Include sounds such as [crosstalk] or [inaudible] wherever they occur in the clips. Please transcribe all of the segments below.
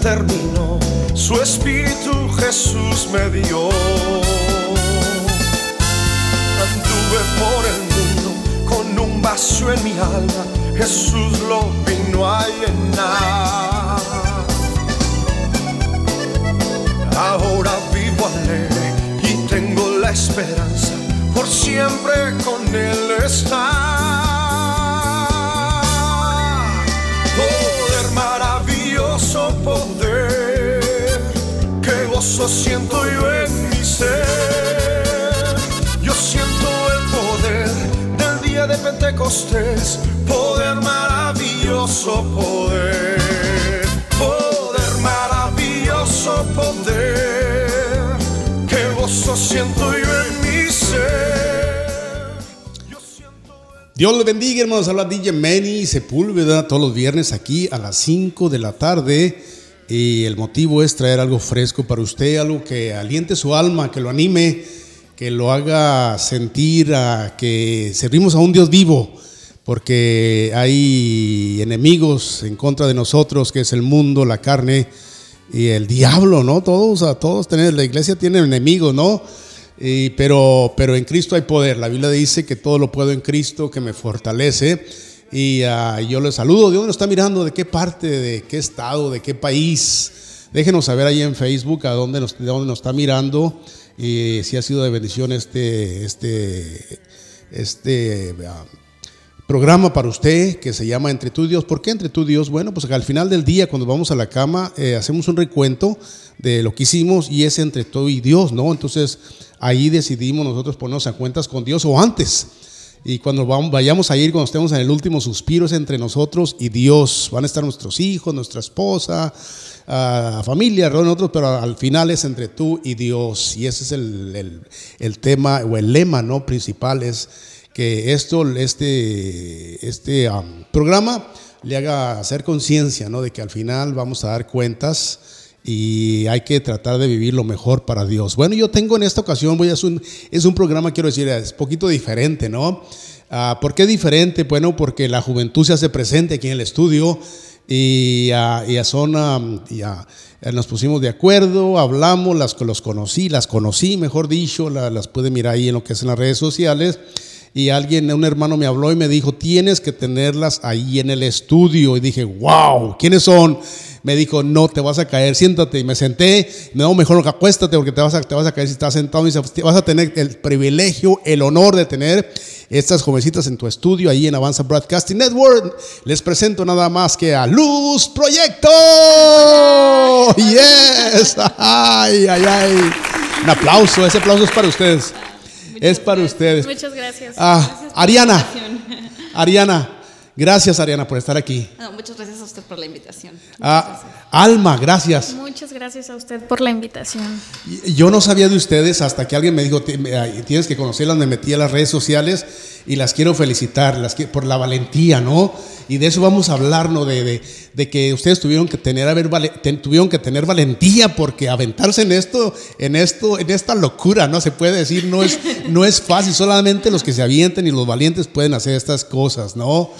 terminó, su espíritu Jesús me dio. Anduve por el mundo con un vacío en mi alma, Jesús lo vino a llenar. Ahora vivo alegre y tengo la esperanza por siempre con Él estar. Poder, poder, que gozo siento yo en mi ser. Yo siento el poder del día de Pentecostés, poder maravilloso poder, poder maravilloso poder, que gozo siento yo en mi ser. Dios le bendiga, hermanos. Habla DJ Manny Sepúlveda todos los viernes aquí a las 5 de la tarde. Y el motivo es traer algo fresco para usted, algo que aliente su alma, que lo anime, que lo haga sentir a que servimos a un Dios vivo, porque hay enemigos en contra de nosotros, que es el mundo, la carne y el diablo, ¿no? Todos, a todos la iglesia tiene enemigos, ¿no? Y- pero, pero en Cristo hay poder. La Biblia dice que todo lo puedo en Cristo que me fortalece. Y ah, yo les saludo. ¿De dónde nos está mirando? ¿De qué parte? ¿De qué estado? ¿De qué país? Déjenos saber ahí en Facebook a dónde nos, de dónde nos está mirando. Y si ha sido de bendición este, este, este ah, programa para usted que se llama Entre tú y Dios. ¿Por qué Entre tú y Dios? Bueno, pues al final del día, cuando vamos a la cama, eh, hacemos un recuento de lo que hicimos y es entre tú y Dios, ¿no? Entonces ahí decidimos nosotros ponernos a cuentas con Dios o antes. Y cuando vayamos a ir, cuando estemos en el último suspiro, es entre nosotros y Dios. Van a estar nuestros hijos, nuestra esposa, familia, nosotros, pero al final es entre tú y Dios. Y ese es el tema o el lema ¿no? principal, es que esto, este, este am, programa le haga hacer conciencia ¿no? de que al final vamos a dar cuentas y hay que tratar de vivir lo mejor para Dios. Bueno, yo tengo en esta ocasión, voy a hacer un, es un programa, quiero decir, es poquito diferente, ¿no? Ah, ¿Por qué diferente? Bueno, porque la juventud se hace presente aquí en el estudio y, ah, y son, am, ya, ya nos pusimos de acuerdo, hablamos, las, los conocí, las conocí, mejor dicho, la- las puede mirar ahí en lo que es en las redes sociales. Y alguien, un hermano me habló y me dijo, tienes que tenerlas ahí en el estudio. Y dije, wow, ¿quiénes son? Me dijo, no, te vas a caer, siéntate. Y me senté, no, mejor acuéstate porque te vas a, te vas a caer si estás sentado. Y dice, vas a tener el privilegio, el honor de tener estas jovencitas en tu estudio, ahí en Avanza Broadcasting Network. Les presento nada más que a Luz Proyecto. Yes. Ay, ay, ay. Un aplauso, ese aplauso es para ustedes. Es para ustedes. Muchas gracias. Ah, Gracias Ariana. Ariana, gracias Ariana por estar aquí. No, muchas gracias a usted por la invitación. Ah, gracias. Alma, gracias. Muchas gracias a usted por la invitación. Yo no sabía de ustedes hasta que alguien me dijo, "Ti- me- ay, tienes que conocerlas, me metí a las redes sociales y las quiero felicitar las qui- por la valentía, ¿no? Y de eso vamos a hablar, ¿no? De, de- de que ustedes tuvieron que tener, haber vale- ten- tuvieron que tener valentía porque aventarse en esto, en esto, en esta locura, ¿no? Se puede decir, no es, no es fácil, solamente los que se avienten y los valientes pueden hacer estas cosas, ¿no?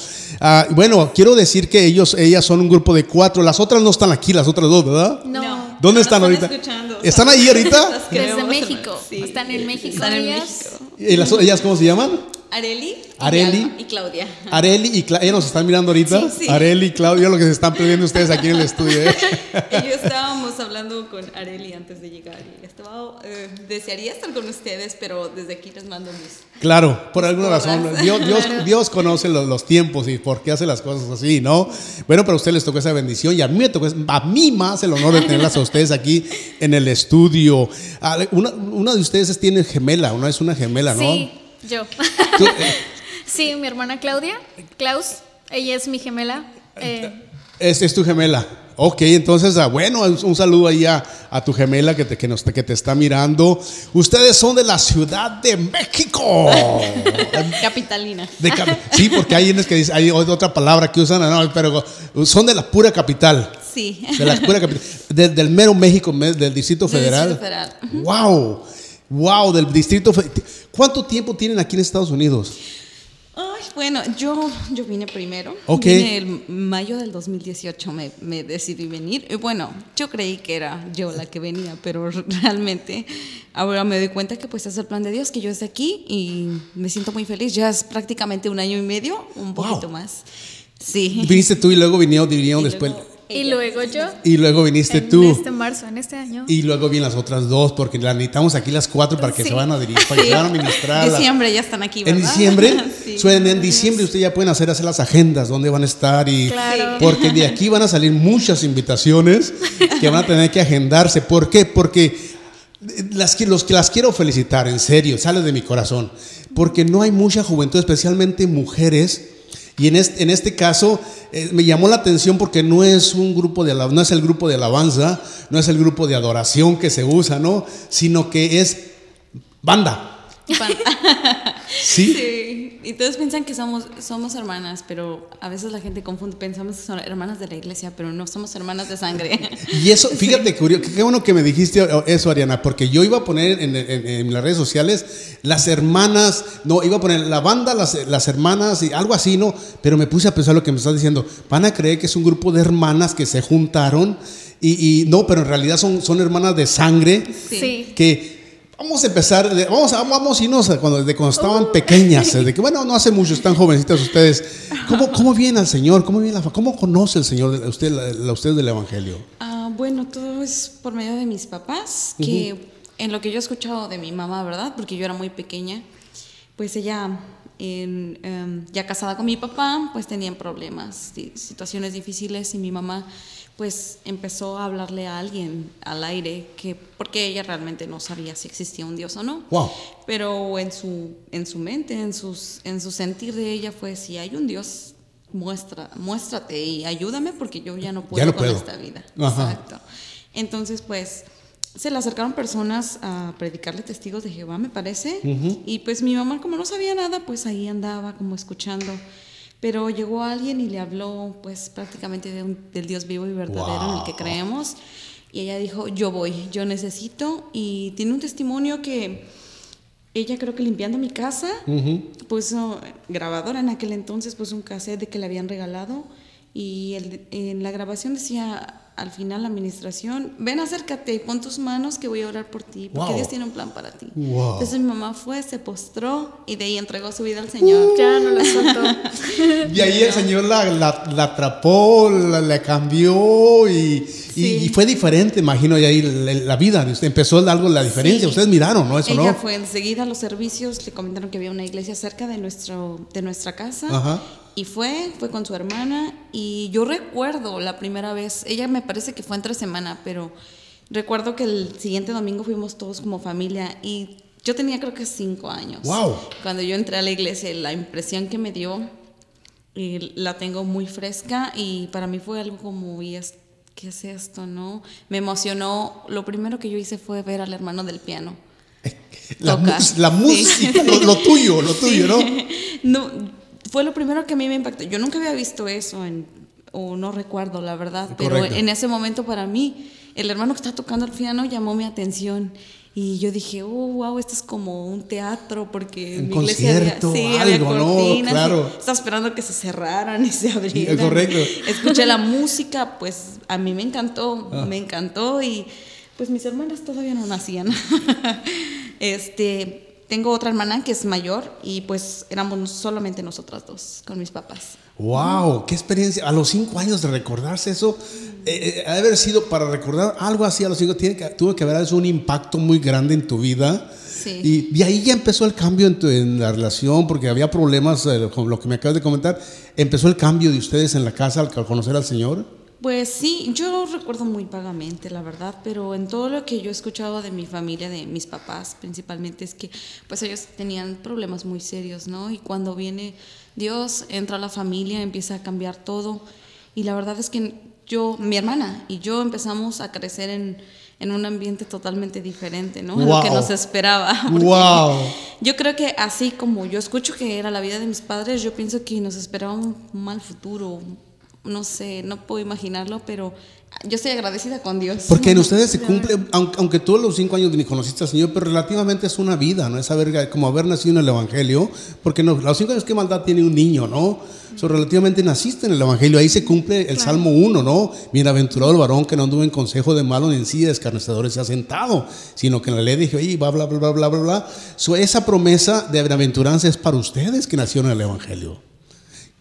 Ah, bueno, quiero decir que ellos, ellas son un grupo de cuatro, las otras no están aquí, las otras dos, ¿verdad? No. ¿Dónde están ahorita? escuchando, ¿Están ahí ahorita? Desde México. sí. Están en México Están en ellas. México. ¿Y las, ellas cómo se llaman? Areli, y Areli. Y Claudia. Areli y Claudia. ¿Ellos nos están mirando ahorita? Sí, sí. Areli y Claudia, lo que se están perdiendo ustedes aquí en el estudio. ¿eh? [laughs] Y yo estábamos hablando con Areli antes de llegar y estaba, eh, desearía estar con ustedes, pero desde aquí les mando mis... Claro, por alguna razón. Dios, Dios, [laughs] Dios conoce los, los tiempos y por qué hace las cosas así, ¿no? Bueno, pero a ustedes les tocó esa bendición y a mí me tocó, a mí más el honor de tenerlas a ustedes aquí en el estudio. Ah, Una, una de ustedes tiene gemela, una es una gemela, ¿no? Sí, yo. Tú, [laughs] eh, sí, mi hermana Claudia, Klaus, ella es mi gemela. Eh, Es, es tu gemela. Ok, entonces, ah, bueno, un, saludo ahí a, a tu gemela que te, que, nos, que te está mirando. Ustedes son de la Ciudad de México. [laughs] Capitalina. De cap- sí, porque hay que dicen, hay otra palabra que usan, no, pero son de la pura capital. Sí. De la pura capital. De- del mero México, del Distrito Del Federal. Distrito Federal. Wow. Wow, del Distrito Federal. ¿Cuánto tiempo tienen aquí en Estados Unidos? Ay, bueno, yo, yo vine primero. Ok. Vine el mayo del 2018, me, me decidí venir. Y bueno, yo creí que era yo la que venía, pero [laughs] realmente ahora me doy cuenta que pues es el plan de Dios, que yo esté aquí y me siento muy feliz. Ya es prácticamente un año y medio, un poquito más. Sí. Viniste tú y luego vinieron, vinieron [laughs] Y después. luego Y luego yo. Y luego viniste en tú. este marzo, en este año. Y luego vienen las otras dos, porque la necesitamos aquí las cuatro para que Sí. se van a dirigir, para que se van a ministrar. las- Diciembre ya están aquí, En ¿verdad? diciembre, [laughs] Sí. suelen en diciembre ustedes ya pueden hacer, hacer las agendas, dónde van a estar y Claro. porque de aquí van a salir muchas invitaciones que van a tener que agendarse. ¿Por qué? Porque las, que- los que las quiero felicitar, en serio, sale de mi corazón, porque no hay mucha juventud, especialmente mujeres. Y en este, en este caso eh, me llamó la atención porque no es un grupo de no es el grupo de alabanza, no es el grupo de adoración que se usa, ¿no? Sino que es banda. Pan- [laughs] ¿Sí? Sí, y todos piensan que somos, somos hermanas, pero a veces la gente confunde, pensamos que son hermanas de la iglesia, pero no somos hermanas de sangre. [laughs] Y eso, fíjate, curioso, qué bueno que me dijiste eso, Ariana, porque yo iba a poner en, en- en las redes sociales las hermanas, no, iba a poner la banda, las, las hermanas y algo así, ¿no? Pero me puse a pensar lo que me estás diciendo. Van a creer que es un grupo de hermanas que se juntaron y, y no, pero en realidad son, son hermanas de sangre Sí. Sí. que vamos a empezar, de- vamos a, vamos a irnos a cuando, de cuando estaban pequeñas, [laughs] de que bueno, no hace mucho, están jovencitas ustedes. ¿Cómo, cómo viene al Señor? ¿Cómo, viene la, cómo conoce el Señor a usted, la- usted del Evangelio? Ah, bueno, todo es por medio de mis papás, que en lo que yo he escuchado de mi mamá, ¿verdad? Porque yo era muy pequeña, pues ella, en, em, ya casada con mi papá, pues tenían problemas, si- situaciones difíciles y mi mamá pues empezó a hablarle a alguien al aire, que, porque ella realmente no sabía si existía un Dios o no. Wow. Pero en su, en su mente, en, sus, en su sentir de ella fue, si hay un Dios, muestra, muéstrate y ayúdame porque yo ya no puedo, Ya no con puedo. esta vida. Ajá. Exacto. Entonces, pues, se le acercaron personas a predicarle testigos de Jehová, me parece. Y pues mi mamá, como no sabía nada, pues ahí andaba como escuchando. Pero llegó alguien y le habló, pues, prácticamente de un- del Dios vivo y verdadero en el que creemos. Y ella dijo, yo voy, yo necesito. Y tiene un testimonio que ella creo que limpiando mi casa, puso grabadora en aquel entonces, puso un cassette de que le habían regalado. Y el- en la grabación decía al final la administración, ven acércate y pon tus manos que voy a orar por ti, porque Wow. Dios tiene un plan para ti. Wow. Entonces mi mamá fue, se postró y de ahí entregó su vida al Señor. Ya no la soltó. [laughs] Y ahí el Señor la, la- la atrapó, la, la cambió y, y- Sí. y fue diferente, imagino, y ahí la, la vida de usted empezó algo la diferencia. Sí. Ustedes miraron, ¿no? Eso Ella no. fue enseguida a los servicios, le comentaron que había una iglesia cerca de, nuestro, de nuestra casa. Ajá. Y fue, fue con su hermana. Y yo recuerdo la primera vez, ella me parece que fue entre semana, pero recuerdo que el siguiente domingo fuimos todos como familia. Y yo tenía creo que cinco años. Wow. Cuando yo entré a la iglesia, la impresión que me dio, y la tengo muy fresca. Y para mí fue algo como, ¿qué es esto? no Me emocionó. Lo primero que yo hice fue ver al hermano del piano. La, mus- la Sí. música, lo, lo tuyo, lo tuyo, ¿no? [laughs] No, fue lo primero que a mí me impactó. Yo nunca había visto eso, en, o no recuerdo, la verdad, pero Correcto. en ese momento para mí, el hermano que está tocando el piano llamó mi atención. Y yo dije, oh, wow, esto es como un teatro, porque Un en mi iglesia había, concierto, sí, había algo, ¿no? cortinas. y Claro. Estaba esperando que se cerraran y se abrieran. correcto. [laughs] Escuché la música, pues a mí me encantó, Ah. me encantó y pues mis hermanas todavía no nacían. [laughs] este, tengo otra hermana que es mayor y pues éramos solamente nosotras dos con mis papás. Wow, qué experiencia. A los cinco años de recordarse eso, eh, eh, haber sido para recordar algo así a los cinco, tiene que, tuvo que haber sido un impacto muy grande en tu vida. Sí. Y de ahí ya empezó el cambio en, tu- en la relación, porque había problemas, eh, con lo que me acabas de comentar. ¿Empezó el cambio de ustedes en la casa al conocer al Señor? Pues sí, yo recuerdo muy vagamente, la verdad, pero en todo lo que yo he escuchado de mi familia, de mis papás principalmente, es que pues ellos tenían problemas muy serios, ¿no? Y cuando viene Dios, entra a la familia, empieza a cambiar todo. Y la verdad es que yo, mi hermana y yo empezamos a crecer en, en un ambiente totalmente diferente, ¿no? A lo que nos esperaba. [laughs] Wow. Yo creo que así como yo escucho que era la vida de mis padres, yo pienso que nos esperaba un mal futuro, no sé, no puedo imaginarlo, pero yo estoy agradecida con Dios. Porque en ustedes se [laughs] cumple, aunque, aunque tú a los cinco años ni conociste al Señor, pero relativamente es una vida, ¿no? Es haber, como haber nacido en el Evangelio, porque no, los cinco años, ¿qué maldad tiene un niño, no? So, relativamente naciste en el Evangelio, ahí se cumple el Salmo 1, ¿no? Bienaventurado el varón que no anduvo en consejo de malo ni en sí de escarnecedores se ha sentado, sino que en la ley dije, oye, bla, bla, bla, bla, bla, bla, bla. So, esa promesa de bienaventuranza es para ustedes que nacieron en el Evangelio.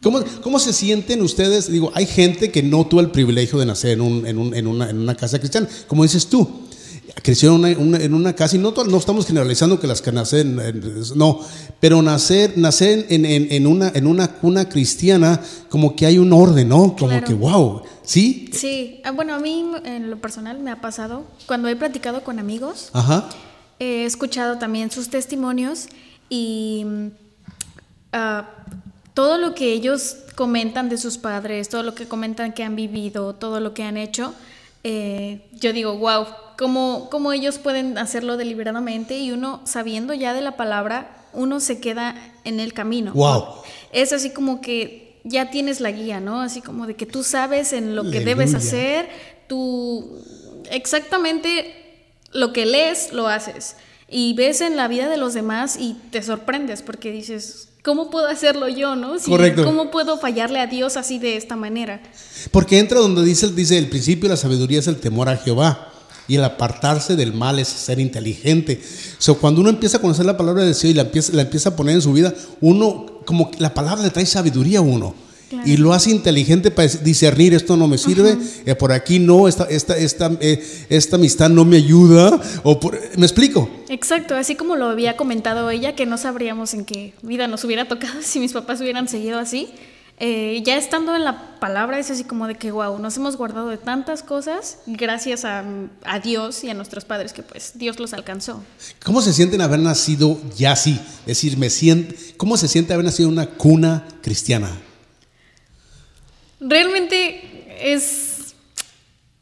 ¿Cómo, ¿Cómo, se sienten ustedes? Digo, hay gente que no tuvo el privilegio de nacer en, un, en, un, en, una, en una, casa cristiana, como dices tú. Creció en una, en una casa, y no, no estamos generalizando que las que nacen, no, pero nacer, nacer en, en, una, en una cuna cristiana, como que hay un orden, ¿no? Como Claro. que, wow, ¿sí? Sí, ah, bueno, a mí en lo personal me ha pasado, cuando he platicado con amigos, Ajá. he escuchado también sus testimonios y mm, ah, todo lo que ellos comentan de sus padres, todo lo que comentan que han vivido, todo lo que han hecho, eh, yo digo, wow, ¿cómo, ¿cómo ellos pueden hacerlo deliberadamente? Y uno, sabiendo ya de la palabra, uno se queda en el camino. Wow. Es así como que ya tienes la guía, ¿no? Así como de que tú sabes en lo que Aleluya. debes hacer, tú exactamente lo que lees lo haces y ves en la vida de los demás y te sorprendes porque dices, ¿cómo puedo hacerlo yo, no? Si- Correcto. ¿Cómo puedo fallarle a Dios así de esta manera? Porque entra donde dice, dice el principio la sabiduría es el temor a Jehová. Y el apartarse del mal es ser inteligente. So, cuando uno empieza a conocer la palabra de Dios y la empieza, la empieza a poner en su vida, uno, como que la palabra le trae sabiduría a uno. Claro. Y lo hace inteligente para discernir, esto no me sirve, eh, por aquí no, esta, esta, esta, eh, esta amistad no me ayuda. O por- ¿Me explico? Exacto, así como lo había comentado ella, que no sabríamos en qué vida nos hubiera tocado [laughs] si mis papás hubieran seguido así. Eh, ya estando en la palabra es así como de que, wow, nos hemos guardado de tantas cosas gracias a, a Dios y a nuestros padres que pues Dios los alcanzó. ¿Cómo se sienten haber nacido ya así? Es decir, me siento, ¿cómo se siente haber nacido en una cuna cristiana? Realmente es,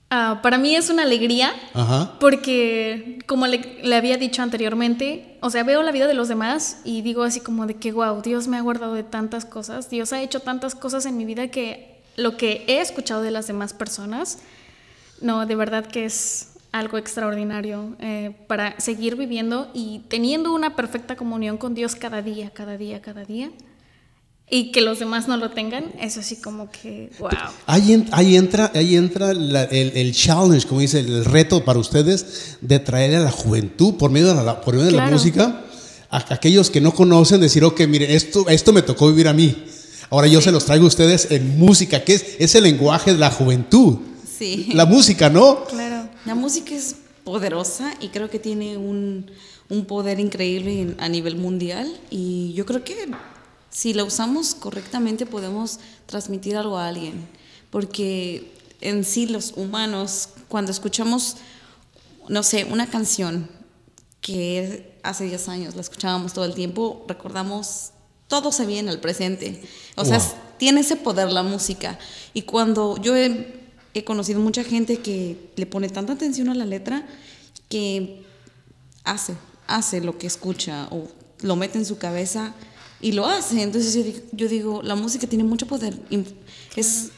ah, para mí es una alegría Ajá. porque, como le, le había dicho anteriormente, o sea, veo la vida de los demás y digo así como de que, wow, Dios me ha guardado de tantas cosas, Dios ha hecho tantas cosas en mi vida que lo que he escuchado de las demás personas, no, de verdad que es algo extraordinario eh, para seguir viviendo y teniendo una perfecta comunión con Dios cada día, cada día, cada día. Y que los demás no lo tengan, es así como que, wow. Ahí, en- ahí entra, ahí entra la- el, el challenge, como dice, el reto para ustedes de traer a la juventud por medio de la, por medio de la Claro. música, a aquellos que no conocen, decir, ok, miren, esto, esto me tocó vivir a mí. Ahora yo se los traigo a ustedes en música, que es, es el lenguaje de la juventud. Sí. La música, ¿no? Claro. La música es poderosa y creo que tiene un, un poder increíble en- a nivel mundial y yo creo que si la usamos correctamente podemos transmitir algo a alguien, porque en sí los humanos cuando escuchamos, no sé, una canción que hace 10 años la escuchábamos todo el tiempo, recordamos, todo se viene al presente. O sea, Wow. tiene ese poder la música. Y cuando yo he, he conocido mucha gente que le pone tanta atención a la letra que hace, hace lo que escucha o lo mete en su cabeza y lo hace. Entonces yo digo, yo digo, la música tiene mucho poder, es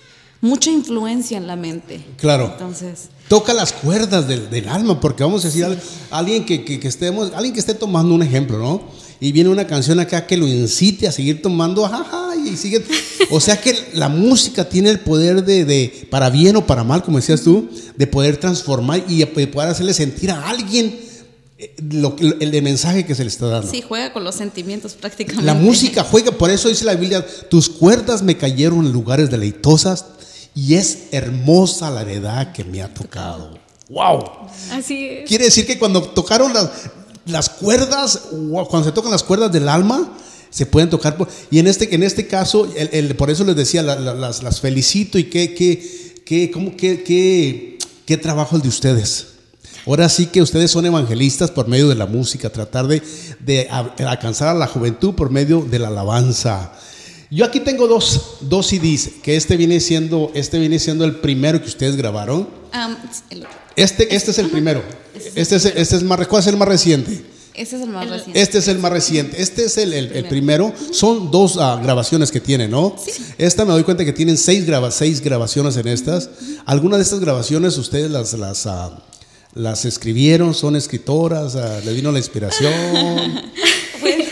mucha influencia en la mente. Claro. Entonces, Toca las cuerdas del, del alma, porque vamos a decir, al- alguien que, que- que estemos, alguien que esté tomando un ejemplo, ¿no? Y viene una canción acá que lo incite a seguir tomando, ajá, y sigue. O sea que la música tiene el poder de, de, para bien o para mal, como decías tú, de poder transformar y de poder hacerle sentir a alguien lo, el, el mensaje que se le está dando. sí, juega con los sentimientos prácticamente. La música juega, por eso dice la Biblia, tus cuerdas me cayeron en lugares deleitosas y es hermosa la heredad que me ha tocado. ¡Wow! Así es. Quiere decir que cuando tocaron las, las cuerdas, wow, cuando se tocan las cuerdas del alma, se pueden tocar. por- y en este, en este caso, el- el- por eso les decía, la- la- las, las felicito y qué, qué, qué, cómo, qué, qué, qué trabajo el de ustedes. Ahora sí que ustedes son evangelistas por medio de la música, tratar de, alcanzar a la juventud por medio de la alabanza. Yo aquí tengo dos, dos CDs, que este viene siendo, este viene siendo el primero que ustedes grabaron. Am, el otro. Este, este es el primero. Este es, este es más, ¿Cuál es el más reciente? Ese es el más reciente. Este es el más reciente. Este es el, el- el primero. Son dos ah, grabaciones que tiene, ¿no? Esta me doy cuenta que tienen seis, graba- seis grabaciones en estas. ¿Alguna de estas grabaciones ustedes las, las, ah, las escribieron? ¿Son escritoras? Ah, ¿Le vino la inspiración? [laughs] Fue-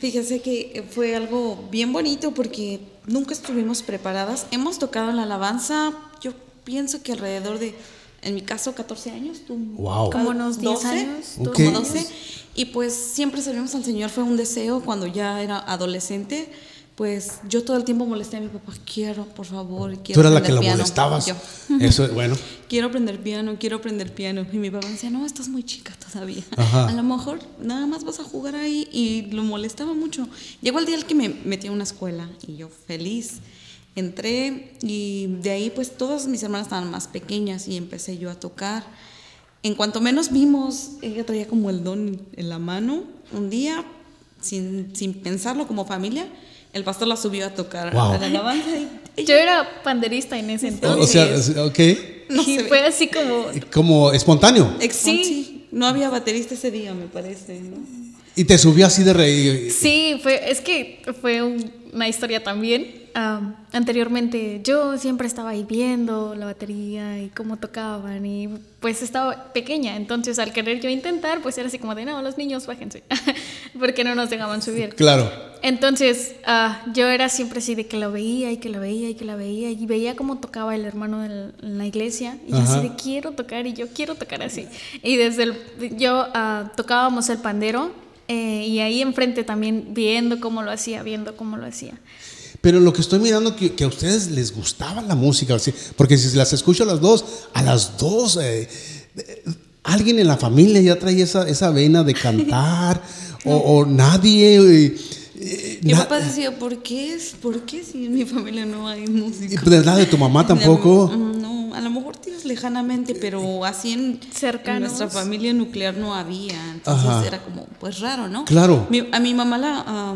fíjese que fue algo bien bonito porque nunca estuvimos preparadas. Hemos tocado en la alabanza, yo pienso que alrededor de, en mi caso, 14 años. tú- Wow. Como unos 10 años, Ok. 12 Como años. 12. Y pues siempre servimos al Señor, fue un deseo cuando ya era adolescente. Pues yo todo el tiempo molesté a mi papá, quiero, por favor, quiero Tú eras la que aprender la piano". molestabas. Yo, [laughs] Eso, bueno. [laughs] quiero aprender piano, quiero aprender piano. Y mi papá decía, no, estás muy chica todavía. Ajá. A lo mejor nada más vas a jugar ahí. Y lo molestaba mucho. Llegó el día en que me metí a una escuela y yo feliz. Entré y de ahí pues todas mis hermanas estaban más pequeñas y empecé yo a tocar. En cuanto menos vimos, ella traía como el don en la mano. Un día, sin, sin pensarlo como familia, el pastor la subió a tocar Wow. a la alabanza. y Yo era panderista en ese entonces. o sea, ok. No y se ve. fue así como. Como espontáneo. Sí. sí, no había baterista ese día, me parece, ¿no? Y te subió así de reír. Sí, fue, es que fue un- una historia también. Am, anteriormente yo siempre estaba ahí viendo la batería y cómo tocaban y pues estaba pequeña, entonces al querer yo intentar pues era así como de no, los niños bájense, [laughs] porque no nos dejaban subir. Claro. Entonces ah, yo era siempre así de que lo veía y que lo veía y que lo veía y veía cómo tocaba el hermano en la iglesia y yo así de quiero tocar y yo quiero tocar así. Y desde el, yo ah, tocábamos el pandero eh, y ahí enfrente también viendo cómo lo hacía, viendo cómo lo hacía. Pero lo que estoy mirando que, que a ustedes les gustaba la música, porque si las escucho a las dos, a las dos, eh, eh, alguien en la familia ya trae esa, esa vena de cantar, [laughs] o, o nadie. Eh, Mi papá decía, ¿por qué es? ¿Por qué si en mi familia no hay y música? de verdad de tu mamá tampoco. Mm, No, a lo mejor tíos lejanamente, pero así en, en Cercanos. nuestra familia nuclear no había. Entonces Ajá. era como, pues raro, ¿no? Claro. Mi- a mi mamá la,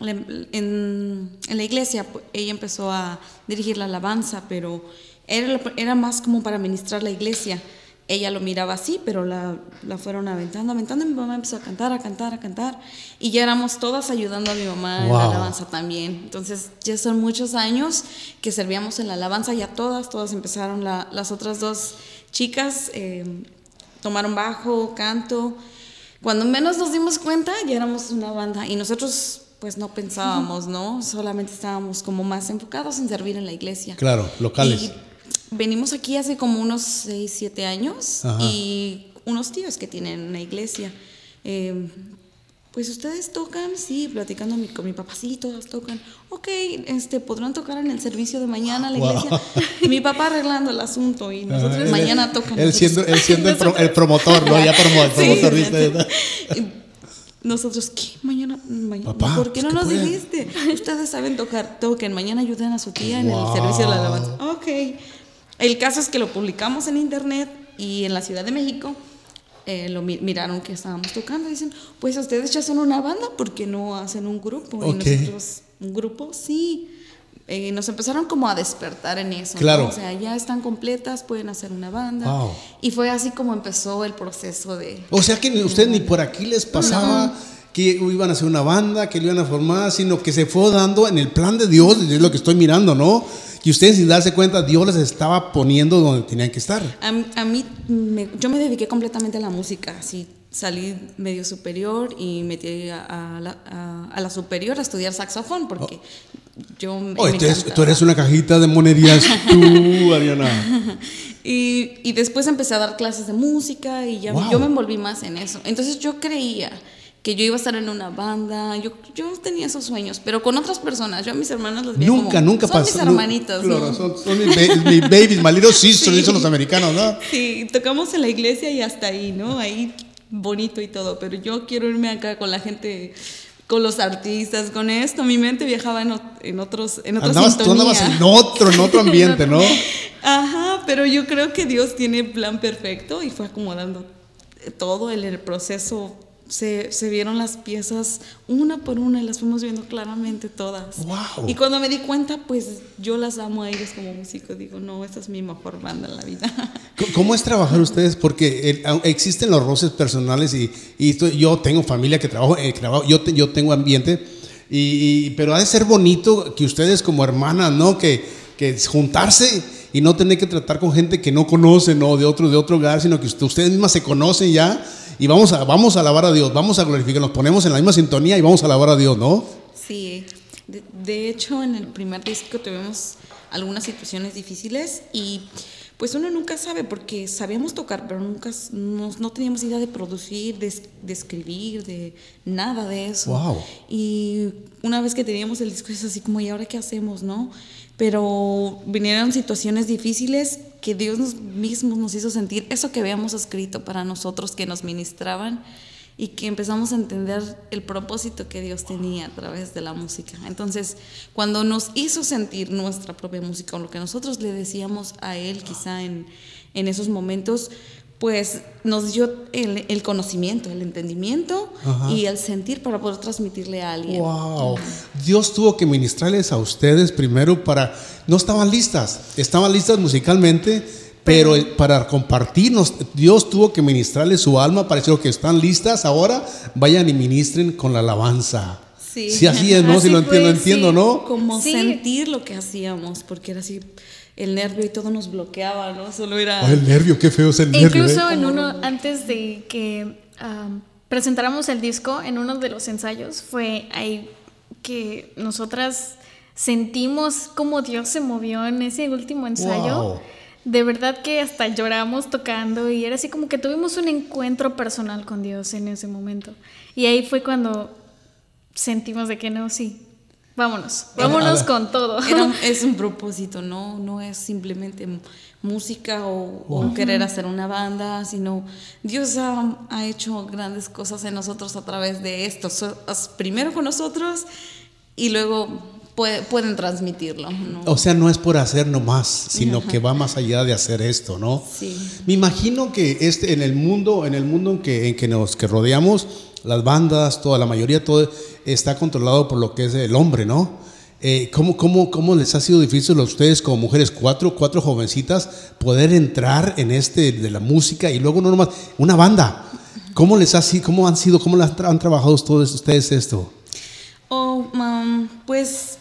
la- en, en la iglesia, ella empezó a dirigir la alabanza, pero era, la- era más como para ministrar la iglesia. Ella lo miraba así, pero la, la fueron aventando, aventando, y mi mamá empezó a cantar, a cantar, a cantar, y ya éramos todas ayudando a mi mamá en la alabanza también. Entonces, ya son muchos años que servíamos en la alabanza, ya todas, todas empezaron, la- las otras dos chicas eh, tomaron bajo, canto. Cuando menos nos dimos cuenta, ya éramos una banda y nosotros pues no pensábamos, ¿no? Solamente estábamos como más enfocados en servir en la iglesia. Claro, locales. Y venimos aquí hace como unos 6, 7 años Ajá. y unos tíos que tienen una iglesia. eh, pues ustedes tocan, sí, platicando mi- con mi papá, sí, todas tocan. Ok, este, podrán tocar en el servicio de mañana a la Wow. iglesia. [laughs] Mi papá arreglando el asunto y nosotros Ah, mañana él- tocan. Él siendo, él [laughs] siendo el, pro- el promotor, ¿no? Ya promo- el promotor, sí, ¿viste? sí. Nosotros, ¿qué? Mañana, mañana Papá, ¿por qué pues, no ¿qué nos pueden? dijiste? Ustedes saben tocar, toquen, mañana ayuden a su tía en Wow. el servicio de la alabanza. Ok. El caso es que lo publicamos en internet y en la Ciudad de México eh, lo mi- miraron que estábamos tocando dicen, pues ustedes ya son una banda, ¿por qué no hacen un grupo? Y nosotros, ¿un grupo? Sí. Eh, nos empezaron como a despertar en eso. ¿no? Claro. O sea, ya están completas, pueden hacer una banda. Wow. Y fue así como empezó el proceso de... O sea que ustedes ni por aquí les pasaba que iban a hacer una banda, que lo iban a formar, sino que se fue dando en el plan de Dios, es lo que estoy mirando, ¿no? Y ustedes sin darse cuenta, Dios les estaba poniendo donde tenían que estar. A, mí- a mí, me- yo me dediqué completamente a la música, así salí medio superior y metí a, a la, a- la superior a estudiar saxofón porque yo me, Oye, me tú eres, encantaba. tú eres una cajita de monerías, tú, [laughs] Ariana. [laughs] Y, y después empecé a dar clases de música y ya Wow. yo me envolví más en eso. Entonces yo creía que yo iba a estar en una banda, yo, yo tenía esos sueños, pero con otras personas. Yo a mis hermanas las veía Nunca, como, nunca son pasó. mis hermanitos, Claro, ¿no? son, son mis, ba- mis babies, my little sisters, Sí. dicen los americanos, ¿no? [laughs] Sí, tocamos en la iglesia y hasta ahí, ¿no? Ahí bonito y todo, pero yo quiero irme acá con la gente, con los artistas, con esto. Mi mente viajaba en, en otros, en otra Andabas, tú andabas en otro, en otro ambiente, ¿no? [laughs] Ajá, pero yo creo que Dios tiene plan perfecto y fue acomodando todo el, el proceso se, se vieron las piezas una por una y las fuimos viendo claramente todas. Wow. Y cuando me di cuenta, pues yo las amo a ellos como músico. Digo, no, esta es mi mejor banda en la vida. [laughs] ¿Cómo es trabajar ustedes? Porque el- au- existen los roces personales y, y esto- yo tengo familia que trabajo, eh, trabajo- yo, te- yo tengo ambiente, y, y- pero ha de ser bonito que ustedes como hermanas, ¿no? Que, que juntarse y no tener que tratar con gente que no conocen o de otro, de otro lugar, sino que usted- ustedes mismas se conocen ya y vamos a, vamos a alabar a Dios, vamos a glorificar, nos ponemos en la misma sintonía y vamos a alabar a Dios, ¿no? Sí, de, de hecho en el primer disco tuvimos algunas situaciones difíciles y pues uno nunca sabe porque sabíamos tocar, pero nunca no, no teníamos idea de producir, de, de escribir, de nada de eso. Wow. Y una vez que teníamos el disco es así como, ¿y ahora qué hacemos, no? Pero vinieron situaciones difíciles que Dios nos, mismo nos hizo sentir eso que habíamos escrito para nosotros, que nos ministraban y que empezamos a entender el propósito que Dios tenía a través de la música. Entonces, cuando nos hizo sentir nuestra propia música o lo que nosotros le decíamos a Él quizá en, en esos momentos, pues nos dio el, el conocimiento, el entendimiento Ajá. y el sentir para poder transmitirle a alguien. Wow. Dios tuvo que ministrarles a ustedes primero para no estaban listas, estaban listas musicalmente, pero para compartirnos Dios tuvo que ministrarles su alma para decir que están listas, ahora vayan y ministren con la alabanza. Sí. Sí, así es, ¿no? Así si lo entiendo, fue, entiendo, sí. ¿no? Como Sí. sentir lo que hacíamos, porque era así, el nervio y todo nos bloqueaba, ¿no? Solo era... Ay, el nervio, qué feo es el E nervio. incluso ¿eh? en uno, antes de que am, presentáramos el disco, en uno de los ensayos, fue ahí que nosotras sentimos cómo Dios se movió en ese último ensayo. Wow. De verdad que hasta lloramos tocando y era así como que tuvimos un encuentro personal con Dios en ese momento. Y ahí fue cuando sentimos de que no, sí, vámonos, vámonos Era- con todo. Era [laughs] es un propósito, ¿no? No es simplemente música o, o querer hacer una banda, sino Dios ha, ha hecho grandes cosas en nosotros a través de esto. So- primero con nosotros y luego puede- pueden transmitirlo, ¿no? O sea, no es por hacer nomás, sino que va más allá de hacer esto, ¿no? Sí. Me imagino que este, en el mundo, en el mundo en que, en que nos que rodeamos, las bandas, toda la mayoría, todo está controlado por lo que es el hombre, ¿no? Eh, ¿cómo, cómo, ¿Cómo les ha sido difícil a ustedes como mujeres, cuatro, cuatro jovencitas, poder entrar en este de la música y luego no nomás, una banda? ¿Cómo les ha sido, cómo han sido, cómo han trabajado todos ustedes esto? O, um, pues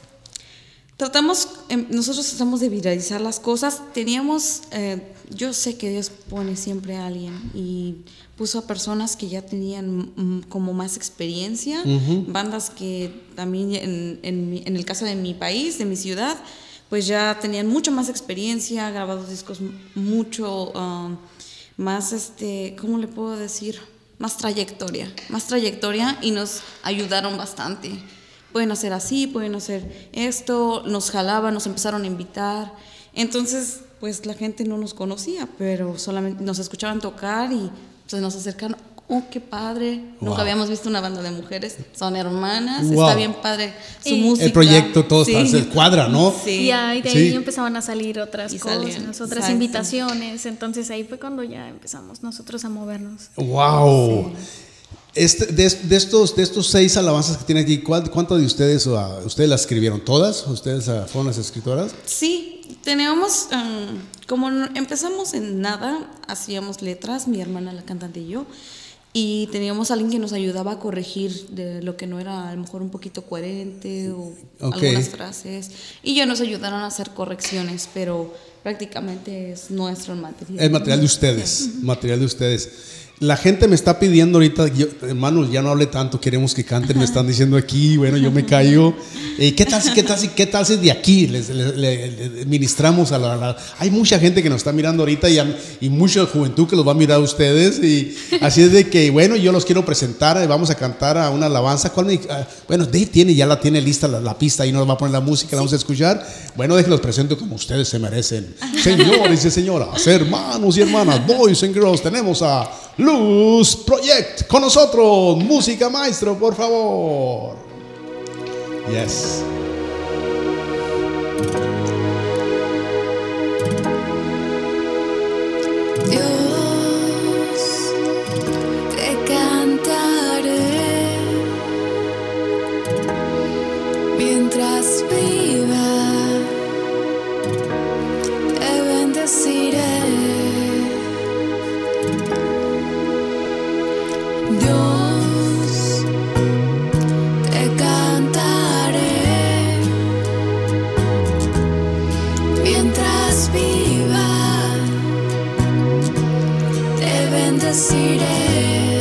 tratamos, em, nosotros tratamos de viralizar las cosas. Teníamos, eh, yo sé que Dios pone siempre a alguien y puso a personas que ya tenían mm, como más experiencia, bandas que también en, en en el caso de mi país, de mi ciudad, pues ya tenían mucho más experiencia, grabados discos mucho um, más, este, ¿cómo le puedo decir? Más trayectoria, más trayectoria y nos ayudaron bastante. Pueden hacer así, pueden hacer esto, nos jalaban, nos empezaron a invitar. Entonces, pues la gente no nos conocía, pero solamente nos escuchaban tocar y se nos acercaron. Oh, qué padre. Wow. Nunca habíamos visto una banda de mujeres. Son hermanas. Wow. Está bien padre su Y- música. El proyecto, todo Sí. está, se cuadra, ¿no? Sí. Y ahí de ahí Sí. empezaban a salir otras Y cosas, salían, otras exacto. invitaciones. Entonces ahí fue cuando ya empezamos nosotros a movernos. Wow. Este, de, de estos, de estos seis alabanzas que tiene aquí, ¿cuál- ¿cuántas de ustedes, ustedes las escribieron? ¿Todas? ¿Ustedes ah, fueron las escritoras? Sí, teníamos, um, como empezamos en nada, hacíamos letras, mi hermana la cantante y yo, y teníamos alguien que nos ayudaba a corregir de lo que no era a lo mejor un poquito coherente o Ok. algunas frases, y ya nos ayudaron a hacer correcciones, pero prácticamente es nuestro material. Es material de ustedes, material de ustedes. La gente me está pidiendo ahorita, yo- hermanos, ya no hable tanto, queremos que canten, me están diciendo aquí, bueno, yo me [laughs] callo. Eh, ¿Qué tal si, qué tal si, qué tal si de aquí les, les- le- le- ministramos a la, la- Hay mucha gente que nos está mirando ahorita y, a- y mucha juventud que los va a mirar a ustedes. Y así es de que, bueno, yo los quiero presentar, eh, vamos a cantar a una alabanza. ¿Cuál me- ah, bueno, Dave tiene, ya la tiene lista la, la pista, ahí nos va a poner la música, la vamos a escuchar. Bueno, déjenlos presento como ustedes se merecen. Señores y señoras, hermanos y hermanas, boys and girls, tenemos a Luz Project con nosotros. Música maestro, por favor. Yes. Oh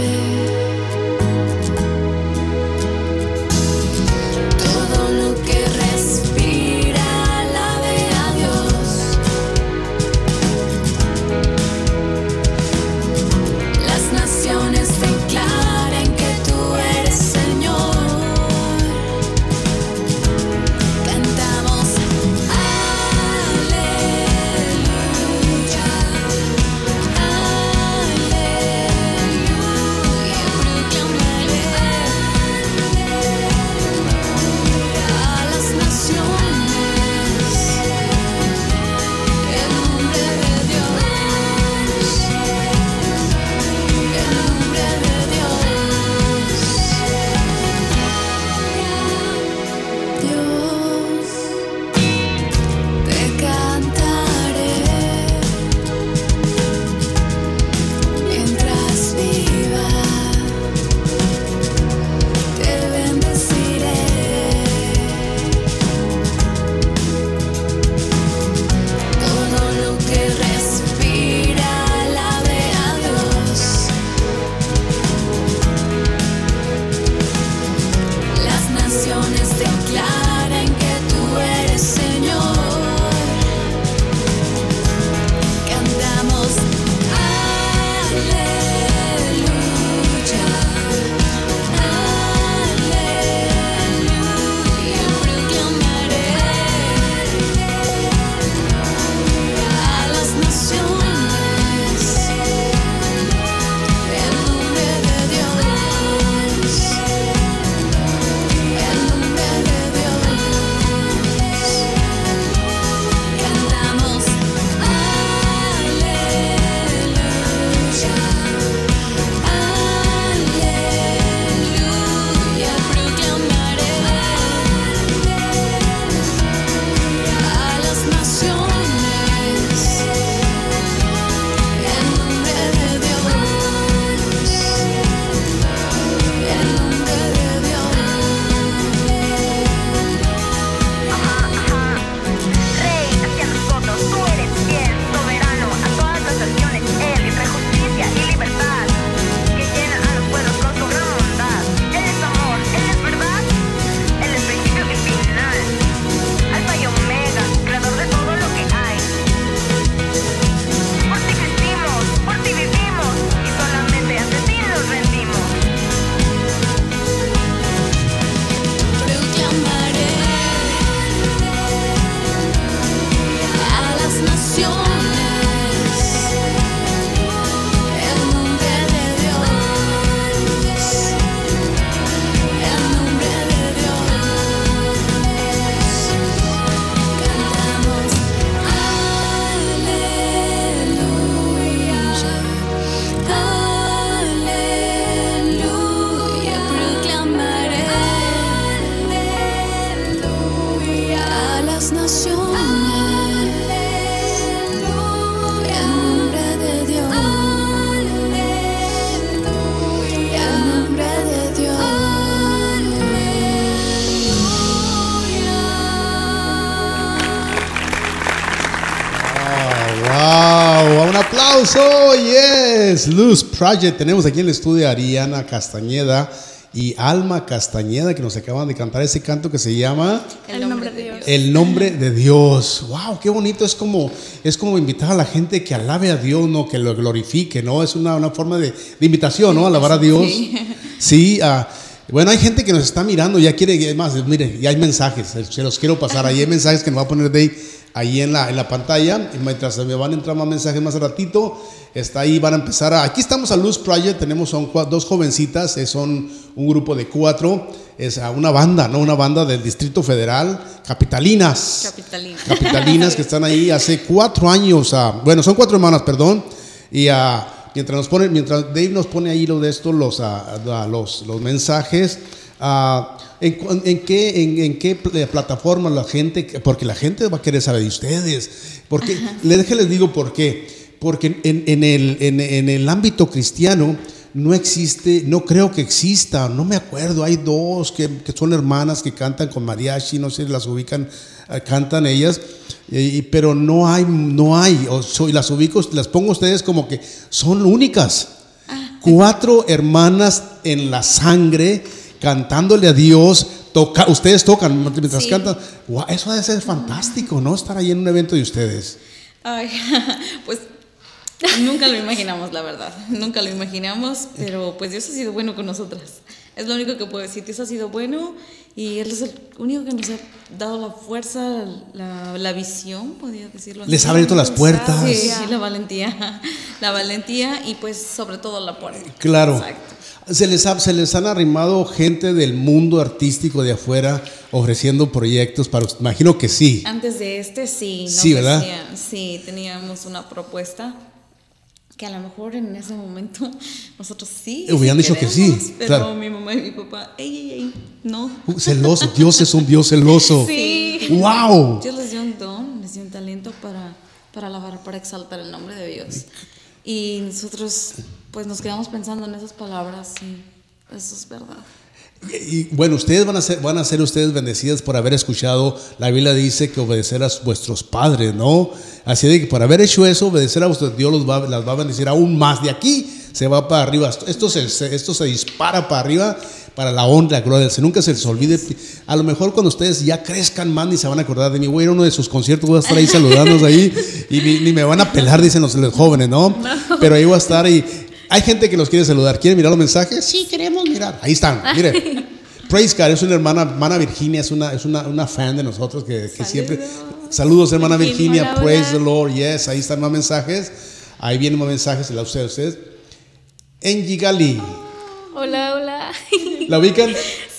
yes, Luz Project. Tenemos aquí en el estudio a Ariana Castañeda y Alma Castañeda que nos acaban de cantar ese canto que se llama El nombre de Dios. El nombre de Dios. Wow, qué bonito. Es como, es como invitar a la gente que alabe a Dios, no que lo glorifique, ¿no? Es una, una forma de, de, invitación, ¿no? Alabar a Dios. Sí. Uh, bueno, hay gente que nos está mirando, ya quiere, más, mire, ya hay mensajes, se los quiero pasar. Ahí hay mensajes que nos va a poner ahí en la, en la pantalla. Y mientras me van a entrar más mensajes más ratito, está ahí, van a empezar a... Aquí estamos a Luz Project, tenemos son dos jovencitas, eh, son un grupo de cuatro, es una banda, ¿no? Una banda del Distrito Federal, Capitalinas. Capitalinas. Capitalinas que están ahí hace cuatro años, uh, bueno, son cuatro hermanas, perdón, y uh, mientras nos pone, mientras Dave nos pone ahí lo de esto, los, uh, los, los mensajes, ah, ¿en, qué, en, en qué pl- plataforma la gente, porque la gente va a querer saber de ustedes? Porque, les, déjenles digo por qué. Porque en, en el, en, en el ámbito cristiano no existe, no creo que exista, no me acuerdo, hay dos que, que son hermanas que cantan con mariachi, no sé, las ubican, eh, cantan ellas, pero no hay, no hay, o soy, las ubico, las pongo a ustedes como que son únicas. Cuatro hermanas en la sangre cantándole a Dios. Toca, ustedes tocan mientras Sí. cantan. Guau, eso debe ser fantástico, ¿no? Estar ahí en un evento de ustedes. Ay, [laughs] pues nunca lo imaginamos, la verdad. Nunca lo imaginamos, pero pues Dios ha sido bueno con nosotras. Es lo único que puedo decir. Dios ha sido bueno y Él es el único que nos ha dado la fuerza, la, la visión, podría decirlo. Les ha abierto las puertas. Sí, la valentía. [laughs] La valentía y pues sobre todo la puerta. Claro. Exacto. Se les, ha- se les han arrimado gente del mundo artístico de afuera ofreciendo proyectos para. Imagino que sí. Antes de este, sí. nos Sí, ¿verdad? sí, teníamos una propuesta que a lo mejor en ese momento [laughs] nosotros sí. Hubieran sí dicho que sí, Pero claro. mi mamá y mi papá, ey, ey, ey, no. Uh, celoso, Dios es un Dios celoso. Sí. [laughs] ¡Wow! Dios les dio un don, les dio un talento para, para alabar, para exaltar el nombre de Dios. Y nosotros, pues nos quedamos pensando en esas palabras y eso es verdad. Y bueno, ustedes van a ser, van a ser ustedes bendecidas por haber escuchado. La Biblia dice que obedecer a vuestros padres, ¿no? Así de que por haber hecho eso, obedecer a vuestros Dios los va, las va a bendecir aún más. De aquí se va para arriba. Esto se, esto se dispara para arriba para la honra, la gloria. Se nunca se les olvide. A lo mejor cuando ustedes ya crezcan más ni se van a acordar de mí. Voy a ir a uno de sus conciertos, voy a estar ahí [laughs] saludándolos ahí y ni, ni me van a pelar, dicen los, los jóvenes, ¿no? Pero ahí voy a estar y hay gente que los quiere saludar. ¿Quieren mirar los mensajes? Sí, queremos mirar. Ahí están, mire. [laughs] Praise God, es una hermana, hermana Virginia, es una, es una, una fan de nosotros que, que siempre. Saludos, hermana Virginia, hola, praise hola. the Lord, yes, ahí están más mensajes. Ahí vienen más mensajes, se la ustedes, ustedes. Angie Gali, Hola, hola. [laughs] ¿la ubican?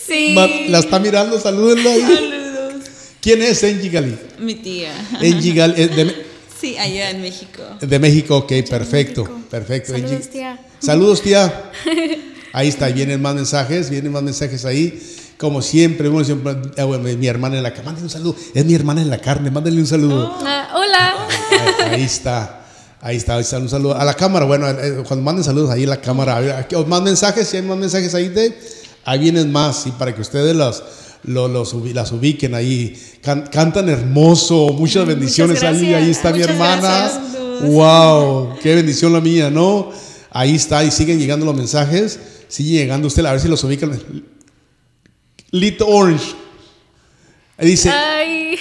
Sí. La está mirando, salúdenla ahí. Saludos. ¿Quién es Angie Gali? Mi tía. Angie Gali, de, Sí, allá en México. de México, ok, perfecto, México. perfecto. Saludos, Angie. tía. Saludos, tía. [laughs] Ahí está, vienen más mensajes, vienen más mensajes ahí. Como siempre, uno siempre, ah, bueno, mi hermana en la carne, mándale un saludo. Es mi hermana en la carne, mándale un saludo. Ah, hola. Ahí, ahí está. Ahí está, ahí está, un saludo a la cámara. Bueno, eh, cuando manden saludos ahí en la cámara, a ver, aquí, o más mensajes, si hay más mensajes ahí, de, ahí vienen más, y para que ustedes los, los, los ubi- las ubiquen ahí. Can- cantan hermoso, muchas bendiciones ahí, ahí está mi hermana. gracias. Wow, qué bendición la mía, ¿no? Ahí está, y siguen llegando los mensajes, sigue llegando usted, a ver si los ubican. Lito Orange. Ahí dice, Ay,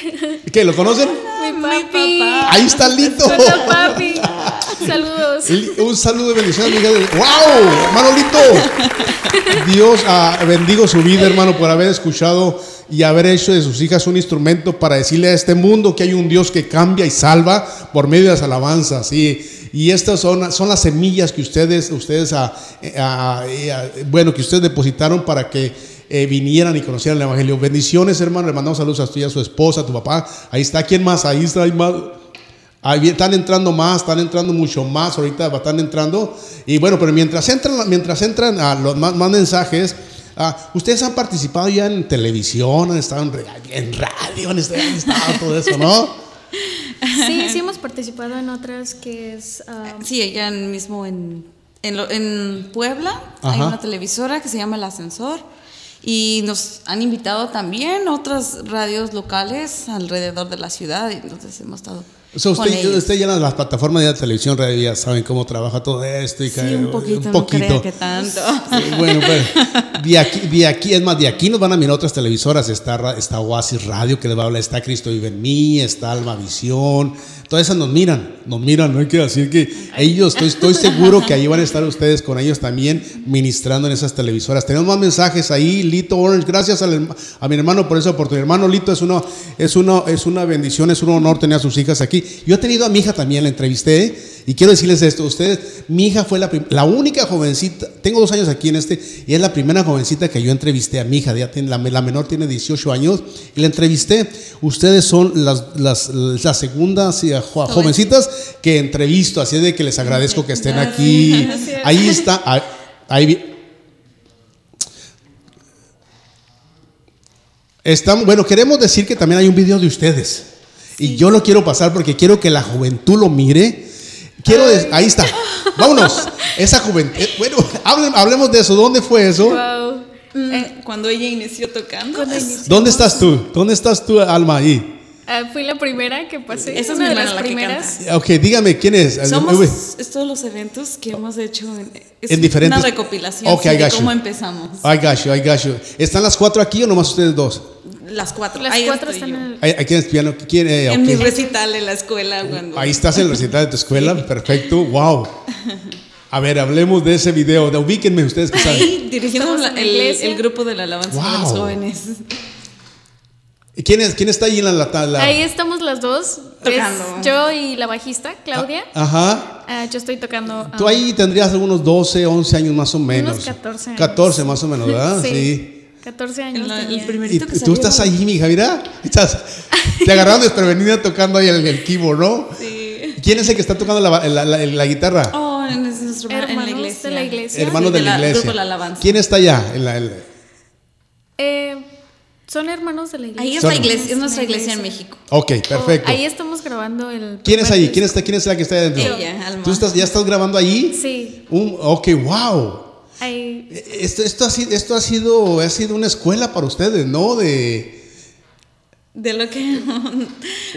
¿qué? ¿Lo conocen? mi papi. Ahí está Lito. Hola, papi. [laughs] Saludos. Un saludo de bendición, amiga. ¡Wow! Hermano Lito. Dios ah, bendigo su vida, hermano, por haber escuchado y haber hecho de sus hijas un instrumento para decirle a este mundo que hay un Dios que cambia y salva por medio de las alabanzas. Y, estas son, las semillas que ustedes, ustedes ah, eh, ah, eh, ah, bueno, que ustedes depositaron para que eh, vinieran y conocieran el Evangelio. Bendiciones, hermano. Le mandamos saludos a tu, a su esposa, a tu papá. Ahí está. ¿Quién más? Ahí está. Hay más. Ahí están entrando más, están entrando mucho más, ahorita están entrando. Y bueno, pero mientras entran, mientras entran a los más, más mensajes, ah, ustedes han participado ya en televisión, han estado en, ra- en radio, han estado, han estado todo eso, ¿no? [laughs] Sí, sí hemos [laughs] participado en otras que es... ah, Sí, en- mismo en, en, lo- en Puebla hay una televisora que se llama El Ascensor y nos han invitado también otras radios locales alrededor de la ciudad y entonces hemos estado O sea, usted, usted ya las plataformas de televisión radio ya saben cómo trabaja todo esto. Y Sí, que- un poquito, no crea que tanto. Eh, Bueno, pero [laughs] de aquí, de aquí, es más, de aquí nos van a mirar otras televisoras. Está, está Oasis Radio, que les va a hablar, está Cristo Vive en mí, está Alma Visión. Todas esas nos miran, nos miran. No hay que decir que ellos, estoy, estoy seguro que ahí van a estar ustedes con ellos también ministrando en esas televisoras. Tenemos más mensajes ahí. Lito Orange, gracias al a mi hermano por esa oportunidad. Hermano Lito, es, uno, es, uno, es una bendición, es un honor tener a sus hijas aquí. Yo he tenido a mi hija también, la entrevisté. Y quiero decirles esto, ustedes, mi hija fue la, la única jovencita, tengo dos años aquí en este, y es la primera jovencita que yo entrevisté a mi hija, ya tiene, la, la menor tiene 18 años, y la entrevisté. Ustedes son las, las, las segundas jo- jovencitas que entrevisto, así de que les agradezco que estén aquí. [laughs] Ahí está, ahí, ahí vi- Estamos, bueno, queremos decir que también hay un video de ustedes. Y yo lo quiero pasar porque quiero que la juventud lo mire. Quiero, des- ahí está. Vámonos. Esa juventud. eh, Bueno, [laughs] hablen- hablemos de eso. ¿Dónde fue eso? Wow. Eh, cuando ella inició tocando. Inició. ¿Dónde estás tú? ¿Dónde estás tú, Alma? Ahí. Ah, fui la primera que pasé. Esa es una mi de las la primeras. Ok, dígame quién es. Somos todos los eventos que hemos hecho en, es En diferentes- una recopilación Ok, sí, I de cómo empezamos. I got you, I got you. ¿Están las cuatro aquí o nomás ustedes dos? Las cuatro. Las Ahí cuatro están yo. en el. ¿Hay, hay quién es piano? ¿Quién? eh, En mi recital en la escuela. Cuando, Ahí estás en el recital de tu escuela. Perfecto. Wow. A ver, hablemos de ese video. De, ubíquenme ustedes que saben. Ahí dirigiendo Estamos la- el, el grupo de la alabanza de los jóvenes. ¿Quién, es, ¿Quién está ahí en la... la, la- Ahí estamos las dos. Tocando. Es yo y la bajista, Claudia. Ajá. Ah, yo estoy tocando. Tú ah, ahí tendrías algunos 12, 11 años más o menos. 14 años. 14 más o menos, ¿verdad? [laughs] Sí. 14 años. La- el tenía. primer- Y que tú estás ahí, mija, mira. Estás, [laughs] te agarraron desprevenida tocando ahí el, el keyboard, ¿no? Sí. ¿Quién es el que está tocando la, la- la- la guitarra? Oh, es nuestro hermano en la iglesia. de la iglesia. Hermanos Sí, de la la- iglesia. grupo de la alabanza. ¿Quién está allá? En la, Eh, son hermanos de la iglesia. Ahí es la iglesia, es nuestra iglesia en México. Ok, Oh, perfecto. ahí estamos grabando el. ¿Quién es ahí? ¿Quién está, ¿Quién es la que está ahí adentro? Ella, Alma. ¿Tú estás, ya estás grabando allí? Sí. Un, ok, wow. Esto, esto, ha sido, esto ha, sido, ha sido una escuela para ustedes, ¿no? De, De lo que.